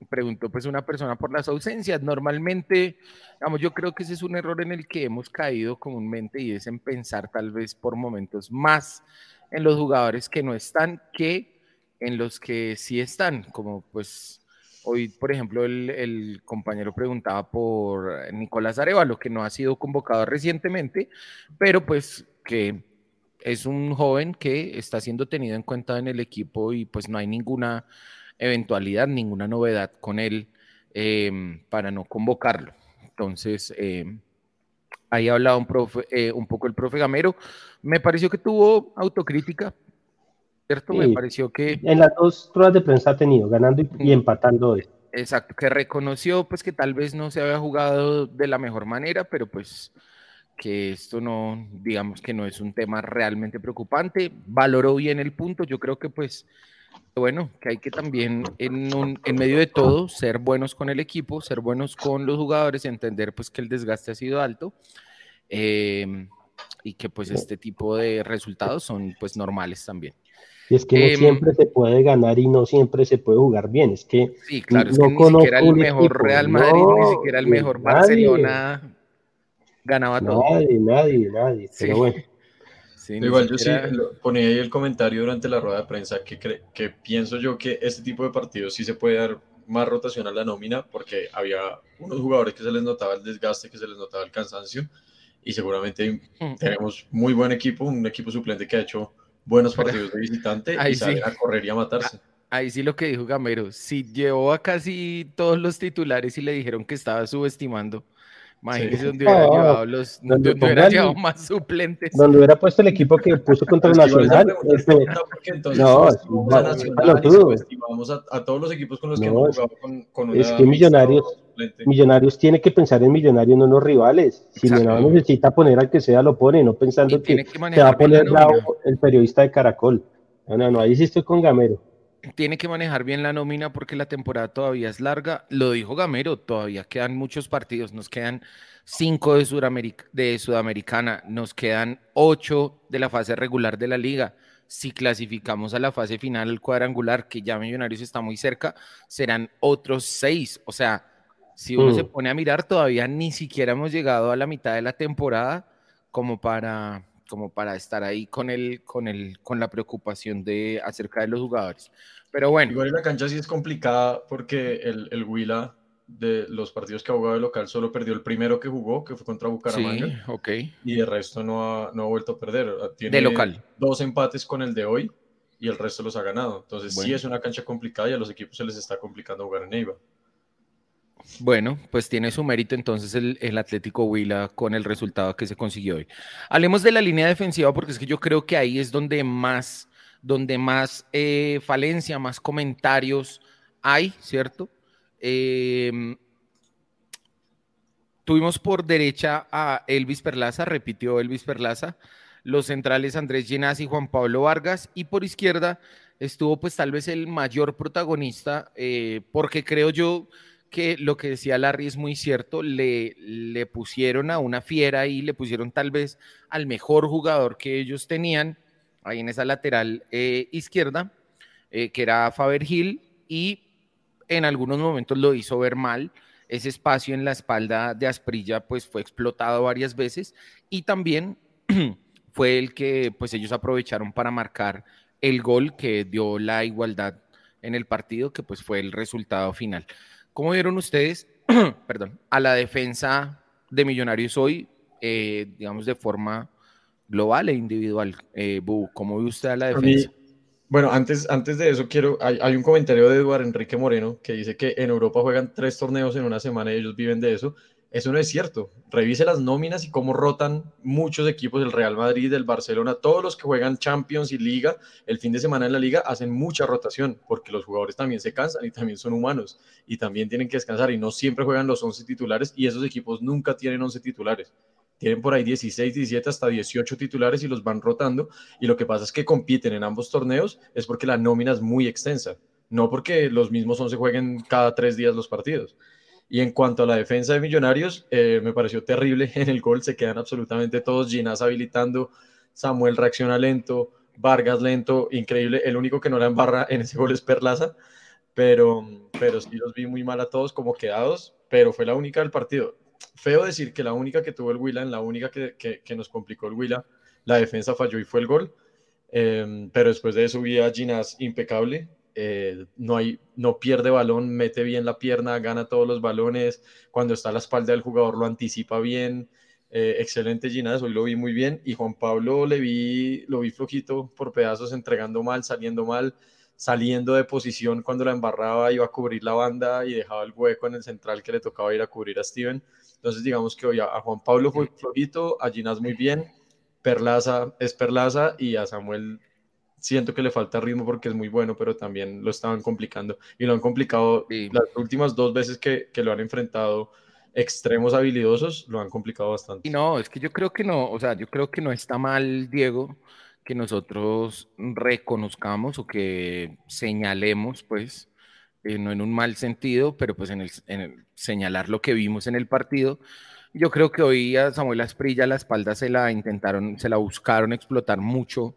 preguntó pues una persona por las ausencias. Normalmente, digamos, yo creo que ese es un error en el que hemos caído comúnmente y es en pensar tal vez por momentos más en los jugadores que no están que en los que sí están, como pues hoy, por ejemplo, el, el compañero preguntaba por Nicolás Arevalo, que no ha sido convocado recientemente, pero pues que es un joven que está siendo tenido en cuenta en el equipo y pues no hay ninguna eventualidad, ninguna novedad con él eh, para no convocarlo. Entonces, eh, ahí ha hablado un, profe, eh, un, poco el profe Gamero. Me pareció que tuvo autocrítica, ¿cierto? Sí, Me pareció que... En las dos ruedas de prensa ha tenido, ganando y, y empatando hoy. Exacto, que reconoció pues que tal vez no se había jugado de la mejor manera, pero pues que esto no, digamos que no es un tema realmente preocupante. Valoró bien el punto. Yo creo que pues bueno, que hay que también en, un, en medio de todo ser buenos con el equipo, ser buenos con los jugadores, entender pues que el desgaste ha sido alto em, y que pues este tipo de resultados son pues normales también. Y es que no Em, siempre se puede ganar y no siempre se puede jugar bien. Es que Sí, claro, es no que ni siquiera el mejor equipo, Real Madrid, ni no, siquiera el ni mejor nadie. Barcelona ganaba todo. nadie, nadie, nadie. Sí. Pero bueno, Sí, Igual yo sí siquiera- lo- ponía ahí el comentario durante la rueda de prensa que, cre- que pienso yo que este tipo de partidos sí se puede dar más rotación a la nómina porque había unos jugadores que se les notaba el desgaste, que se les notaba el cansancio y seguramente Mm. tenemos muy buen equipo, un equipo suplente que ha hecho buenos partidos de visitante Ahí y salen sí. a correr y a matarse. Ahí sí lo que dijo Gamero, si llevó a casi todos los titulares y le dijeron que estaba subestimando, imagínese Sí. donde hubiera No, llevado los, donde donde hubiera llevado más suplentes. donde hubiera puesto el equipo que puso [LAUGHS] contra el es Nacional, es este, entonces no, subestimamos a Nacional y subestimamos a, a todos los equipos con los que No, hemos es- jugado con, con es una que Millonarios-. Millonarios tiene que pensar en Millonarios, no en los rivales. Si. Millonarios necesita poner al que sea, lo pone, no pensando Y que que se va a la poner bravo el periodista de Caracol. No, no, no, ahí sí estoy con Gamero. Tiene que manejar bien la nómina porque la temporada todavía es larga. Lo dijo Gamero, todavía quedan muchos partidos. Nos quedan cinco de, de Sudamericana, nos quedan ocho de la fase regular de la liga. Si clasificamos a la fase final, el cuadrangular, que ya Millonarios está muy cerca, serán otros seis. O sea, si uno Mm. se pone a mirar, todavía ni siquiera hemos llegado a la mitad de la temporada como para, como para estar ahí con el, con el, con la preocupación de acerca de los jugadores. Pero bueno, Igual en la cancha sí es complicada porque el, el Huila de los partidos que ha jugado de local solo perdió el primero que jugó, que fue contra sí, Bucaramanga, ok. y el resto no ha, no ha vuelto a perder. Tiene De local. dos empates con el de hoy y el resto los ha ganado. Entonces sí es una cancha complicada y a los equipos se les está complicando jugar en Neiva. Bueno, pues tiene su mérito entonces el, Atlético Huila con el resultado que se consiguió hoy. Hablemos de la línea defensiva porque es que yo creo que ahí es donde más, donde más eh, falencia, más comentarios hay, ¿cierto? Eh, tuvimos por derecha a Elvis Perlaza, repitió Elvis Perlaza, los centrales Andrés Llenas y Juan Pablo Vargas, y por izquierda estuvo pues tal vez el mayor protagonista, eh, porque creo yo que lo que decía Larry es muy cierto, le, le pusieron a una fiera y le pusieron tal vez al mejor jugador que ellos tenían ahí en esa lateral eh, izquierda, eh, que era Faber Hill, y en algunos momentos lo hizo ver mal. Ese espacio en la espalda de Asprilla pues fue explotado varias veces y también [CLEARS THROAT] fue el que pues ellos aprovecharon para marcar el gol que dio la igualdad en el partido, que pues fue el resultado final. ¿Cómo vieron ustedes, [CLEARS THROAT] perdón, a la defensa de Millonarios hoy, eh, digamos de forma global e individual? Eh, Bu, ¿cómo ve usted a la A mí- defensa? bueno, antes, antes de eso quiero, hay, hay un comentario de Eduardo Enrique Moreno que dice que en Europa juegan tres torneos en una semana y ellos viven de eso. Eso no es cierto. Revise las nóminas y cómo rotan muchos equipos, el Real Madrid, el Barcelona, todos los que juegan Champions y Liga, el fin de semana en la Liga hacen mucha rotación porque los jugadores también se cansan y también son humanos y también tienen que descansar y no siempre juegan los 11 titulares y esos equipos nunca tienen 11 titulares. Tienen por ahí 16, 17, hasta 18 titulares y los van rotando. Y lo que pasa es que compiten en ambos torneos es porque la nómina es muy extensa, no porque los mismos 11 jueguen cada tres días los partidos. Y en cuanto a la defensa de Millonarios, eh, me pareció terrible [LAUGHS] en el gol, se quedan absolutamente todos, Ginás habilitando, Samuel reacciona lento, Vargas lento, increíble, el único que no la embarra en ese gol es Perlaza, pero, pero sí los vi muy mal a todos como quedados, pero fue la única del partido. Feo decir que la única que tuvo el Huila, la única que, que, nos complicó el Huila, la defensa falló y fue el gol, eh, pero después de eso vi a Ginás impecable, eh, no, hay, no pierde balón, mete bien la pierna, gana todos los balones, cuando está a la espalda del jugador lo anticipa bien, eh, excelente Ginás, hoy lo vi muy bien, y Juan Pablo le vi, lo vi flojito por pedazos, entregando mal, saliendo mal, saliendo de posición cuando la embarraba, iba a cubrir la banda y dejaba el hueco en el central que le tocaba ir a cubrir a Steven. Entonces digamos que hoy a, a Juan Pablo fue flojito, a Ginás muy bien, Perlaza es Perlaza y a Samuel siento que le falta ritmo porque es muy bueno, pero también lo estaban complicando y lo han complicado Sí. las últimas dos veces que, que lo han enfrentado extremos habilidosos, lo han complicado bastante. Y no, es que yo creo que no, o sea, yo creo que no está mal, Diego, que nosotros reconozcamos o que señalemos, pues, eh, no en un mal sentido, pero pues en el, en el señalar lo que vimos en el partido. Yo creo que hoy a Samuel Asprilla la espalda se la intentaron, se la buscaron explotar mucho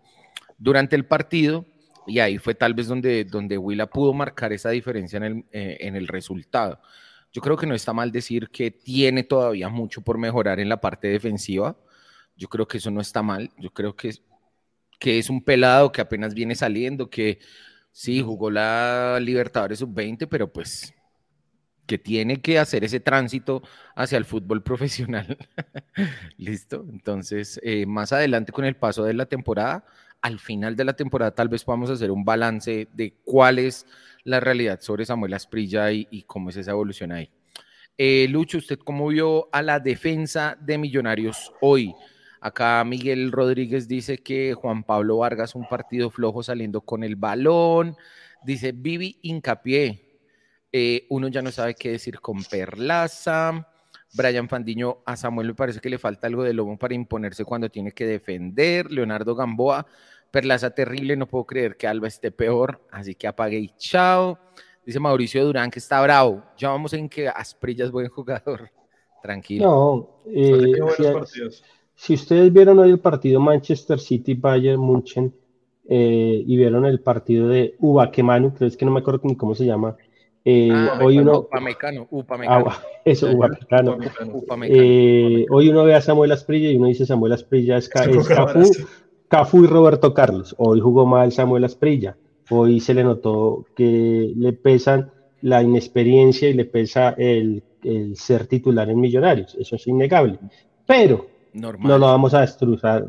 durante el partido y ahí fue tal vez donde, donde Willa pudo marcar esa diferencia en el, eh, en el resultado. Yo creo que no está mal decir que tiene todavía mucho por mejorar en la parte defensiva. Yo creo que eso no está mal. Yo creo que, que es un pelado que apenas viene saliendo, que sí, jugó la Libertadores sub-20, pero pues que tiene que hacer ese tránsito hacia el fútbol [LAUGHS] profesional. Listo. Entonces, eh, más adelante con el paso de la temporada, al final de la temporada tal vez podamos hacer un balance de cuál es la realidad sobre Samuel Asprilla y, cómo es esa evolución ahí. Eh, Lucho, ¿usted cómo vio a la defensa de Millonarios hoy? Acá Miguel Rodríguez dice que Juan Pablo Vargas un partido flojo saliendo con el balón. Dice Vivi Hincapié. Eh, uno ya no sabe qué decir con Perlaza. Brian Fandiño, a Samuel me parece que le falta algo de lobo para imponerse cuando tiene que defender. Leonardo Gamboa, Perlaza terrible, no puedo creer que Alba esté peor, así que apague y chao. Dice Mauricio Durán que está bravo. Ya vamos en que Asprilla es buen jugador. [LAUGHS] Tranquilo. No, eh, si, ustedes vieron hoy el partido Manchester City Bayern Munchen eh, y vieron el partido de Ubaquemanu, creo que no me acuerdo ni cómo se llama, eh, ah, hoy uno. Upamecano, Upamecano. Ah, [LAUGHS] eso, Upamecano. Eh, hoy uno ve a Samuel Asprilla y uno dice Samuel Asprilla es, Cafú, y Roberto Carlos. Hoy jugó mal Samuel Asprilla. Hoy se le notó que le pesan la inexperiencia y le pesa el, el ser titular en Millonarios. Eso es innegable. Pero no lo vamos a destrozar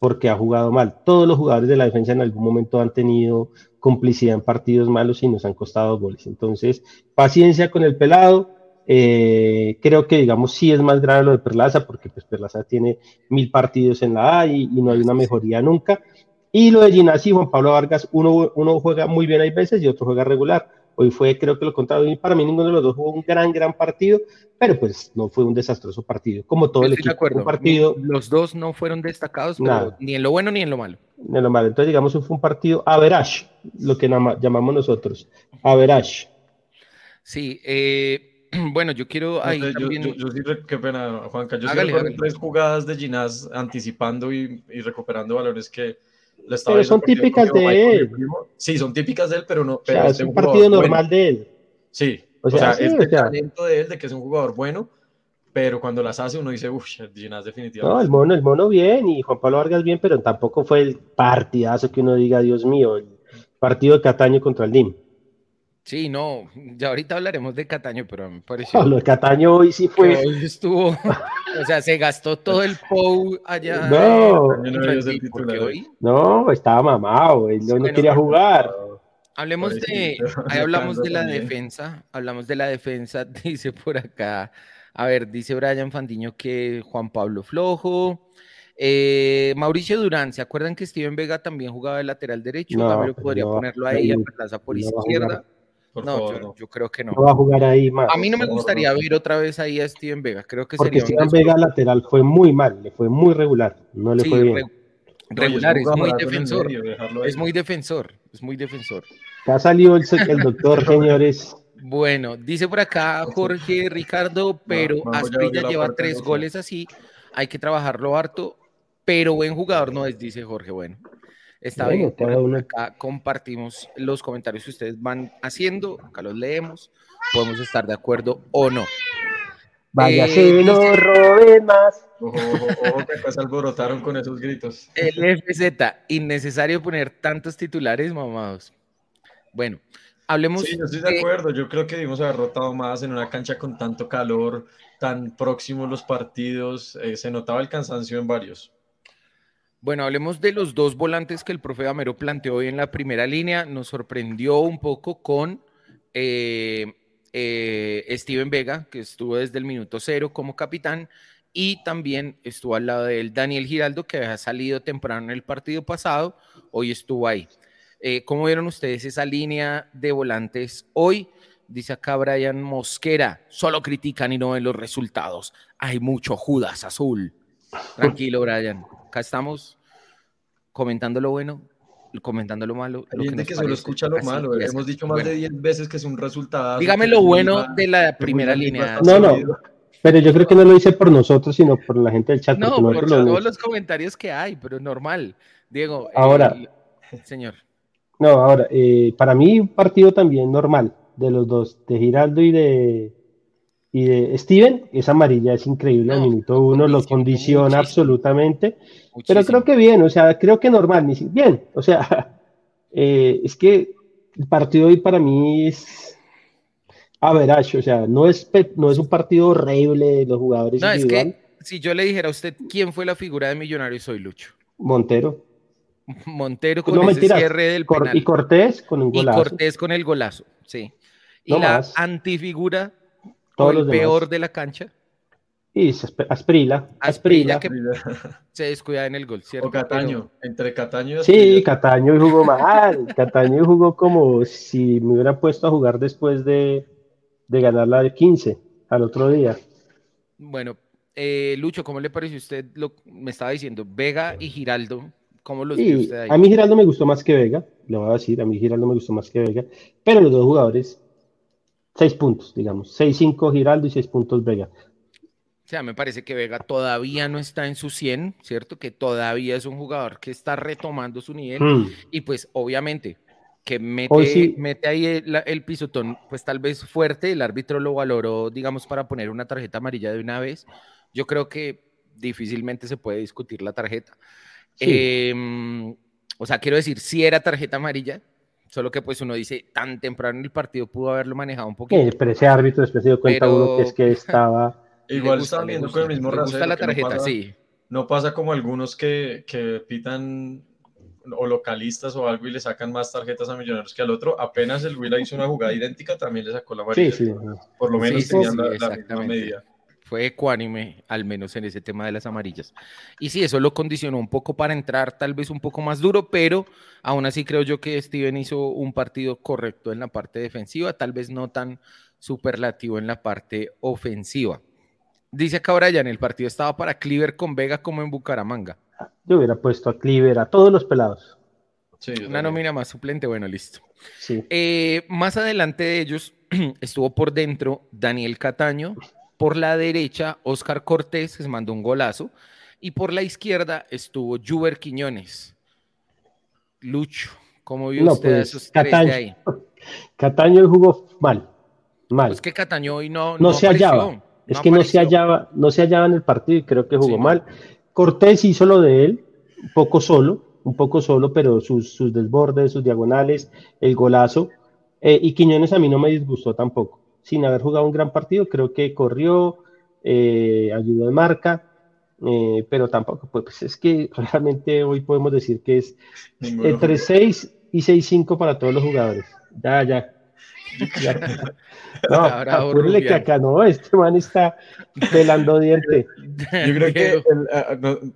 porque ha jugado mal. Todos los jugadores de la defensa en algún momento han tenido complicidad en partidos malos y nos han costado goles. Entonces, paciencia con el pelado. Eh, creo que, digamos, sí es más grave lo de Perlaza, porque pues Perlaza tiene mil partidos en la A y, no hay una mejoría nunca. Y lo de Ginasi y Juan Pablo Vargas, uno, uno juega muy bien hay veces y otro juega regular. Hoy fue, creo que lo contado, y para mí ninguno de los dos jugó un gran, gran partido, pero pues no fue un desastroso partido, como todo el equipo. De partido, los dos no fueron destacados, ni en lo bueno ni en lo malo. Ni en lo malo. Entonces, digamos, fue un partido average, lo que llamamos nosotros, average. Sí, eh, [CLEARS THROAT] bueno, yo quiero ahí también... yo, sí, qué pena, Juanca, yo sí tres jugadas de Ginás anticipando y, y recuperando valores que pero son típicas de él. Sí, son típicas de él, pero no. Pero es un partido normal de él. Sí, o sea, es el talento de él de que es un jugador bueno, pero cuando las hace uno dice, uff, Ginás definitivamente. No, el mono, el mono bien y Juan Pablo Vargas bien, pero tampoco fue el partidazo que uno diga, Dios mío, el partido de Cataño contra el DIM. Sí, no, ya ahorita hablaremos de Cataño, pero me pareció. No, lo de Cataño hoy sí fue. Hoy estuvo, o sea, se gastó todo el POU allá. No, no, estaba mamado, él no, quería jugar. Hablemos de, [LAUGHS] ahí hablamos de la defensa, hablamos de la defensa, [LAUGHS] dice por acá, a ver, dice Brian Fandiño que Juan Pablo Flojo, eh, Mauricio Durán, ¿se acuerdan que Steven Vega también jugaba de lateral derecho? No, podría ponerlo ahí a Plaza por izquierda no, yo, creo que no. No va a jugar ahí más. A mí no me gustaría ver otra vez ahí a Steven Vega. Creo que Porque Steven Vega lateral fue muy mal, le fue muy regular. No le fue bien. Regular, es muy defensor. es muy defensor, es muy defensor. Ya salió el, el doctor, [LAUGHS] señores. Bueno, dice por acá Jorge Ricardo, pero Asprilla lleva tres goles así, hay que trabajarlo harto, pero buen jugador no es, dice Jorge. Bueno, Está bien, acá compartimos los comentarios que ustedes van haciendo, acá los leemos, podemos estar de acuerdo o no. Vaya, eh, no roben más. Ojo, ojo, que se alborotaron con esos gritos. El FZ, innecesario poner tantos titulares mamados. Bueno, hablemos. Sí, yo estoy de acuerdo. Yo creo que debimos haber rotado más en una cancha con tanto calor, tan próximos los partidos. Eh, se notaba el cansancio en varios. Bueno, hablemos de los dos volantes que el profe Gamero planteó hoy en la primera línea. Nos sorprendió un poco con eh, eh, Steven Vega, que estuvo desde el minuto cero como capitán, y también estuvo al lado de él Daniel Giraldo, que había salido temprano en el partido pasado, hoy estuvo ahí. Eh, ¿Cómo vieron ustedes esa línea de volantes hoy? Dice acá Brian Mosquera, solo critican y no ven los resultados. Hay mucho Judas azul. [LAUGHS] Tranquilo, Brian acá estamos comentando lo bueno, comentando lo malo. Hay lo que gente nos que solo escucha lo Así malo. es. Hemos dicho más Bueno, de 10 veces que es un resultado. Dígame lo bueno de la primera línea. No, no. Pero yo creo que no lo hice por nosotros, sino por la gente del chat. No, por lo- todos los comentarios que hay, pero normal. Diego, eh, Ahora. señor. No, ahora, eh, para mí un partido también normal de los dos, de Giraldo y de, y de Steven, esa amarilla es increíble, al No, minuto uno lo condiciona muchísimo. absolutamente, pero Muchísimo. creo que bien, o sea, creo que normal, bien, o sea, [LAUGHS] eh, es que el partido hoy para mí es average, o sea, no es, no es un partido horrible de los jugadores No, es que si yo le dijera a usted quién fue la figura de Millonarios, soy Lucho. Montero, [LAUGHS] Montero con no ese mentiras, cierre del penal. y Cortés con un Y golazo, Cortés con el golazo, sí. Y No la más. antifigura, o Todos el los demás. peor de la cancha, y Asp- Asprila, Asprilla, Asprilla, que se descuida en el gol, ¿cierto? O Cataño. Entre Cataño y Sí, Asprilla. Cataño jugó [LAUGHS] mal. Cataño jugó como si me hubieran puesto a jugar después de, de ganar la de 15 al otro día. Bueno, eh, Lucho, ¿cómo le pareció a usted lo me estaba diciendo? Vega y Giraldo, ¿cómo los vio Y usted ahí? a mí Giraldo me gustó más que Vega, le voy a decir, a mí Giraldo me gustó más que Vega, pero los dos jugadores, seis puntos, digamos, seis, cinco Giraldo y seis puntos Vega. O sea, me parece que Vega todavía no está en su 100, ¿cierto? Que todavía es un jugador que está retomando su nivel. Hmm. Y pues, obviamente, que mete, sí. mete ahí el, pisotón, pues tal vez fuerte. El árbitro lo valoró, digamos, para poner una tarjeta amarilla de una vez. Yo creo que difícilmente se puede discutir la tarjeta. Sí. Em, o sea, quiero decir, si era tarjeta amarilla, solo que pues uno dice, tan temprano en el partido pudo haberlo manejado un poquito. Eh, pero ese árbitro después se dio cuenta Pero- uno que es que [LAUGHS] estaba... [LAUGHS] Igual le viendo con el mismo le gusta rasero. la que no tarjeta, pasa- sí. No pasa como algunos que, que pitan o localistas o algo y le sacan más tarjetas a Millonarios que al otro. Apenas el Huila hizo una jugada idéntica, también le sacó la Sí, amarilla. sí. Por lo Sí, menos sí, tenían sí, la, la misma medida. Fue ecuánime, al menos en ese tema de las amarillas. Y sí, eso lo condicionó un poco para entrar tal vez un poco más duro, pero aún así creo yo que Steven hizo un partido correcto en la parte defensiva, tal vez no tan superlativo en la parte ofensiva. Dice acá Brian, el partido estaba para Cleaver con Vega como en Bucaramanga. Yo hubiera puesto a Cleaver, a todos los pelados. Sí, Una también. nómina más suplente, bueno, listo. Sí. Eh, más adelante de ellos [CLEARS THROAT] estuvo por dentro Daniel Cataño, por la derecha Oscar Cortés, que se mandó un golazo, y por la izquierda estuvo Juber Quiñones. Lucho, ¿cómo vio No, usted a pues, esos tres de Cataño. ahí? [LAUGHS] Cataño jugó mal, mal. Pues que Cataño hoy no, no, se apareció, hallaba. Es que no se hallaba, no se hallaba en el partido y creo que jugó Sí, mal. Cortés hizo lo de él, un poco solo, un poco solo, pero sus, sus desbordes, sus diagonales, el golazo. eh, y Quiñones a mí no me disgustó tampoco. Sin haber jugado un gran partido, creo que corrió, eh, ayudó en marca, eh, pero tampoco, pues es que [LAUGHS] realmente hoy podemos decir que es Ninguno entre jugó. 6 y 6-5 para todos los jugadores. Ya, ya. [LAUGHS] Ya. [LAUGHS] No, Ahora, apúrele que acá no, este man está pelando diente. Yo creo que el-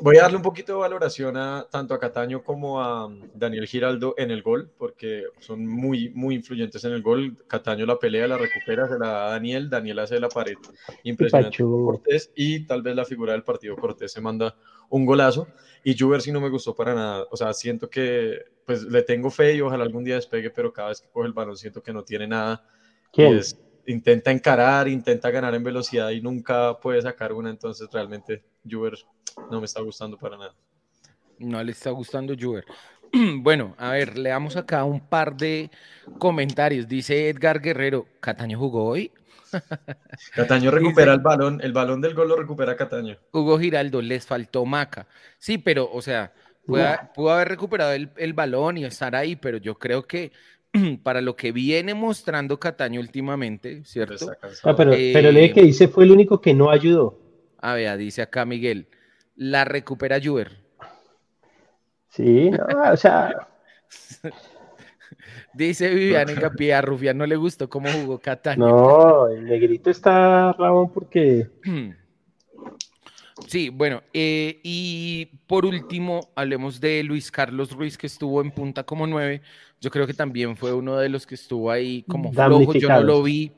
voy a darle un poquito de valoración a tanto a Cataño como a um, Daniel Giraldo en el gol, porque son muy, muy influyentes en el gol. Cataño la pelea, la recupera, se la da a Daniel, Daniel hace la pared. Impresionante. Cortés y tal vez la figura del partido Cortés se manda un golazo y Juber sí no me gustó para nada, o sea, siento que pues le tengo fe y ojalá algún día despegue, pero cada vez que coge el balón siento que no tiene nada. ¿Quién? es- intenta encarar, intenta ganar en velocidad y nunca puede sacar una, entonces realmente Juber no me está gustando para nada. No le está gustando Juber. [CLEARS THROAT] Bueno, a ver, leamos acá un par de comentarios. Dice Edgar Guerrero, ¿Cataño jugó hoy? [LAUGHS] Cataño recupera el balón, el balón del gol lo recupera Cataño. Hugo Giraldo, les faltó Maca. Sí, pero, o sea, pudo, pudo haber recuperado el, el balón y estar ahí, pero yo creo que [CLEARS THROAT] para lo que viene mostrando Cataño últimamente, ¿cierto? Ah, pero, Eh, pero lee que dice fue el único que no ayudó. A ver, dice acá Miguel, la recupera Juber. Sí, no, o sea, [LAUGHS] Dice Vivian Engapié, a Rufián no le gustó cómo jugó Cataño. no, el negrito está rabón porque [CLEARS THROAT] Sí, bueno, eh, y por último, hablemos de Luis Carlos Ruiz, que estuvo en punta como nueve. Yo creo que también fue uno de los que estuvo ahí como flojo. Yo no lo vi,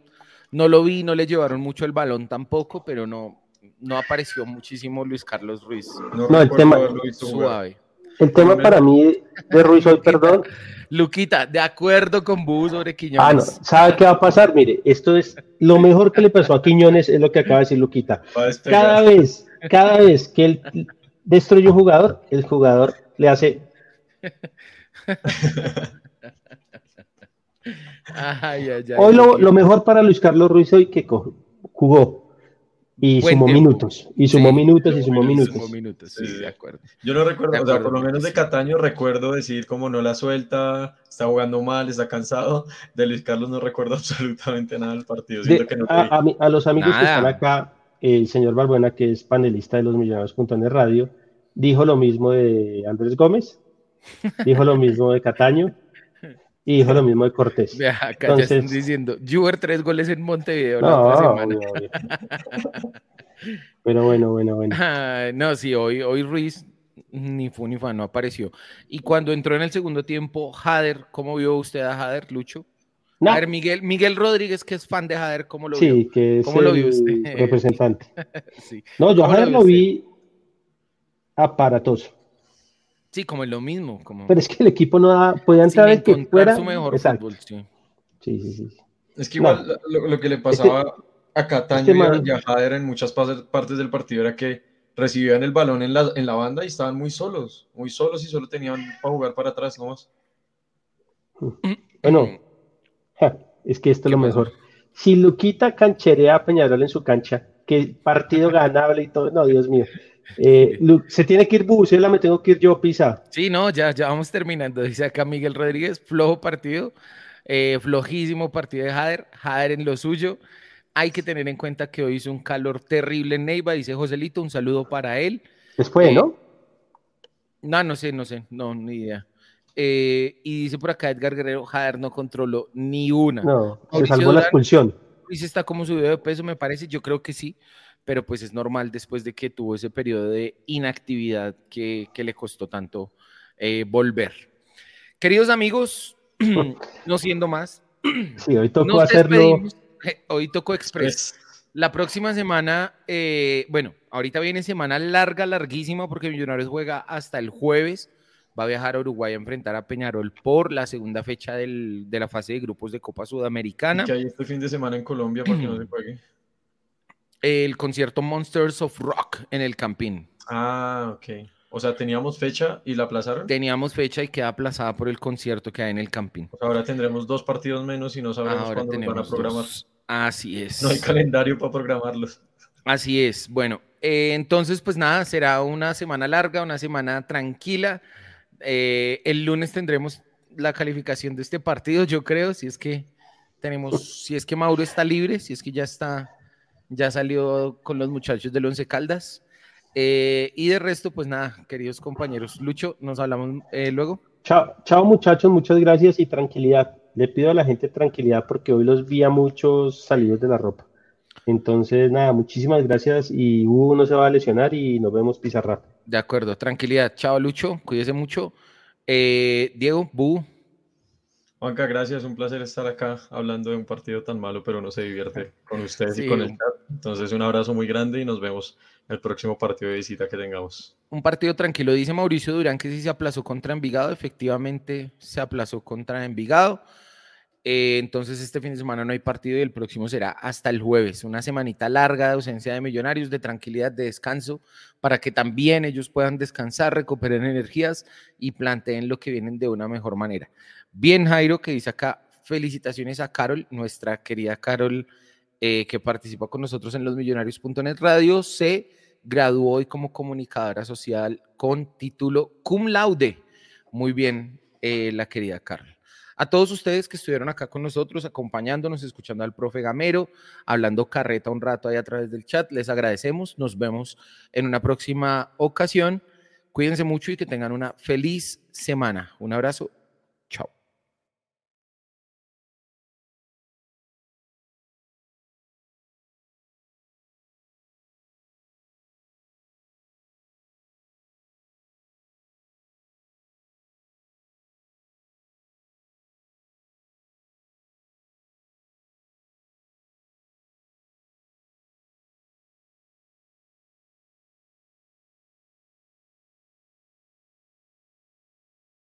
no lo vi, no le llevaron mucho el balón tampoco, pero no, no apareció muchísimo Luis Carlos Ruiz. No, el recuerdo tema-. Suave. el tema para mí de Ruiz hoy, perdón. Luquita, de acuerdo con Bu sobre Quiñones. Ah, no, ¿sabe qué va a pasar? Mire, esto es lo mejor que le pasó a Quiñones, es lo que acaba de decir Luquita. Cada vez, cada vez que él destruye un jugador, el jugador le hace. [LAUGHS] hoy lo, mejor para Luis Carlos Ruiz hoy que jugó y sumó minutos, y sumó minutos, y sumó minutos. sí, de acuerdo. Yo no recuerdo, o sea, por lo menos de Cataño recuerdo decir como no la suelta, está jugando mal, está cansado. De Luis Carlos no recuerdo [LAUGHS] absolutamente nada del partido. a, los amigos que están acá, el señor Balbuena, que es panelista de los Millonarios.net Radio, dijo lo mismo de Andrés Gómez, dijo lo mismo de Cataño, y dijo lo mismo de Cortés. acá ya están diciendo, Juber tres goles en Montevideo la otra semana. [LAUGHS] Pero bueno, bueno, bueno. no, sí, hoy, hoy Ruiz ni fu ni fa, no apareció. Y cuando entró en el segundo tiempo, Jader, ¿cómo vio usted a Jader, Lucho? A ver, Miguel, Miguel Rodríguez, que es fan de Jader, ¿cómo lo vio? Sí, que es el representante. [LAUGHS] No, yo a Jader lo vi aparatoso. Sí, como es lo mismo. Como... Pero es que el equipo no da, podía entrar el que fuera. su mejor fútbol, sí. Sí, sí, sí. Es que igual lo, que le pasaba a Cataño y a Jader en muchas partes del partido era que recibían el balón en la, en la banda y estaban muy solos, muy solos y solo tenían para jugar para atrás nomás. Bueno, es que esto es lo mejor. Si Luquita cancherea a Peñarol en su cancha, que partido [LAUGHS] ganable y todo, no, Dios mío. Eh, [LAUGHS] se tiene que ir la me tengo que ir yo, Pisa. Sí, no, ya, ya vamos terminando. Dice acá Miguel Rodríguez, flojo partido, eh, flojísimo partido de Jader, Jader en lo suyo. Hay que tener en cuenta que hoy hizo un calor terrible en Neiva, dice Joselito, un saludo para él. Después, eh, ¿no? No, no sé, no sé, no, ni idea. y dice por acá Edgar Guerrero, Jader no controló ni una. No, se salvó la expulsión. Dice está como subido de peso, me parece, yo creo que sí pero pues es normal después de que tuvo ese periodo de inactividad que, le costó tanto eh, volver. Queridos amigos, [CLEARS THROAT] no siendo más, [CLEARS THROAT] sí, hoy tocó hacerlo. Hoy tocó Express. La próxima semana, eh, bueno, ahorita viene semana larga, larguísima, porque Millonarios juega hasta el jueves. Va a viajar a Uruguay a enfrentar a Peñarol por la segunda fecha de la fase de grupos de Copa Sudamericana. que hay este fin de semana en Colombia para que no se [CLEARS THROAT] juegue el concierto Monsters of Rock en el Campín. Ah, ok. O sea, teníamos fecha y la aplazaron. Teníamos fecha y queda aplazada por el concierto que hay en el Campín. ahora tendremos dos partidos menos y no sabemos cuándo van a programar. Así es. No hay calendario para programarlos. Así es. Bueno, eh, entonces, pues nada, será una semana larga, una semana tranquila. Eh, el lunes tendremos la calificación de este partido, yo creo, si es que tenemos, si es que Mauro está libre, si es que ya está ya salió con los muchachos del Once Caldas. Eh, y de resto, pues nada, queridos compañeros. Lucho, nos hablamos eh, luego. Chao, chao muchachos, muchas gracias y tranquilidad. Le pido a la gente tranquilidad porque hoy los vi a muchos salidos de la ropa. Entonces, nada, muchísimas gracias y uno se va a lesionar y nos vemos pizarra. De acuerdo, tranquilidad. Chao Lucho, cuídese mucho. Eh, Diego, Bu, Juanca, gracias, un placer estar acá hablando de un partido tan malo, pero no se divierte [LAUGHS] con ustedes y con el chat. Entonces, un abrazo muy grande y nos vemos el próximo partido de visita que tengamos. Un partido tranquilo, dice Mauricio Durán que sí se aplazó contra Envigado, efectivamente se aplazó contra Envigado. Eh, entonces este fin de semana no hay partido y el próximo será hasta el jueves. Una semanita larga de ausencia de millonarios, de tranquilidad, de descanso, para que también ellos puedan descansar, recuperen energías y planteen lo que vienen de una mejor manera. Bien, Jairo, que dice acá, felicitaciones a Carol, nuestra querida Carol, eh, que participa con nosotros en los millonarios.net radio, se graduó hoy como comunicadora social con título cum laude. Muy bien, eh, la querida Carol. A todos ustedes que estuvieron acá con nosotros, acompañándonos, escuchando al profe Gamero, hablando carreta un rato ahí a través del chat, les agradecemos. Nos vemos en una próxima ocasión. Cuídense mucho y que tengan una feliz semana. Un abrazo. Chao.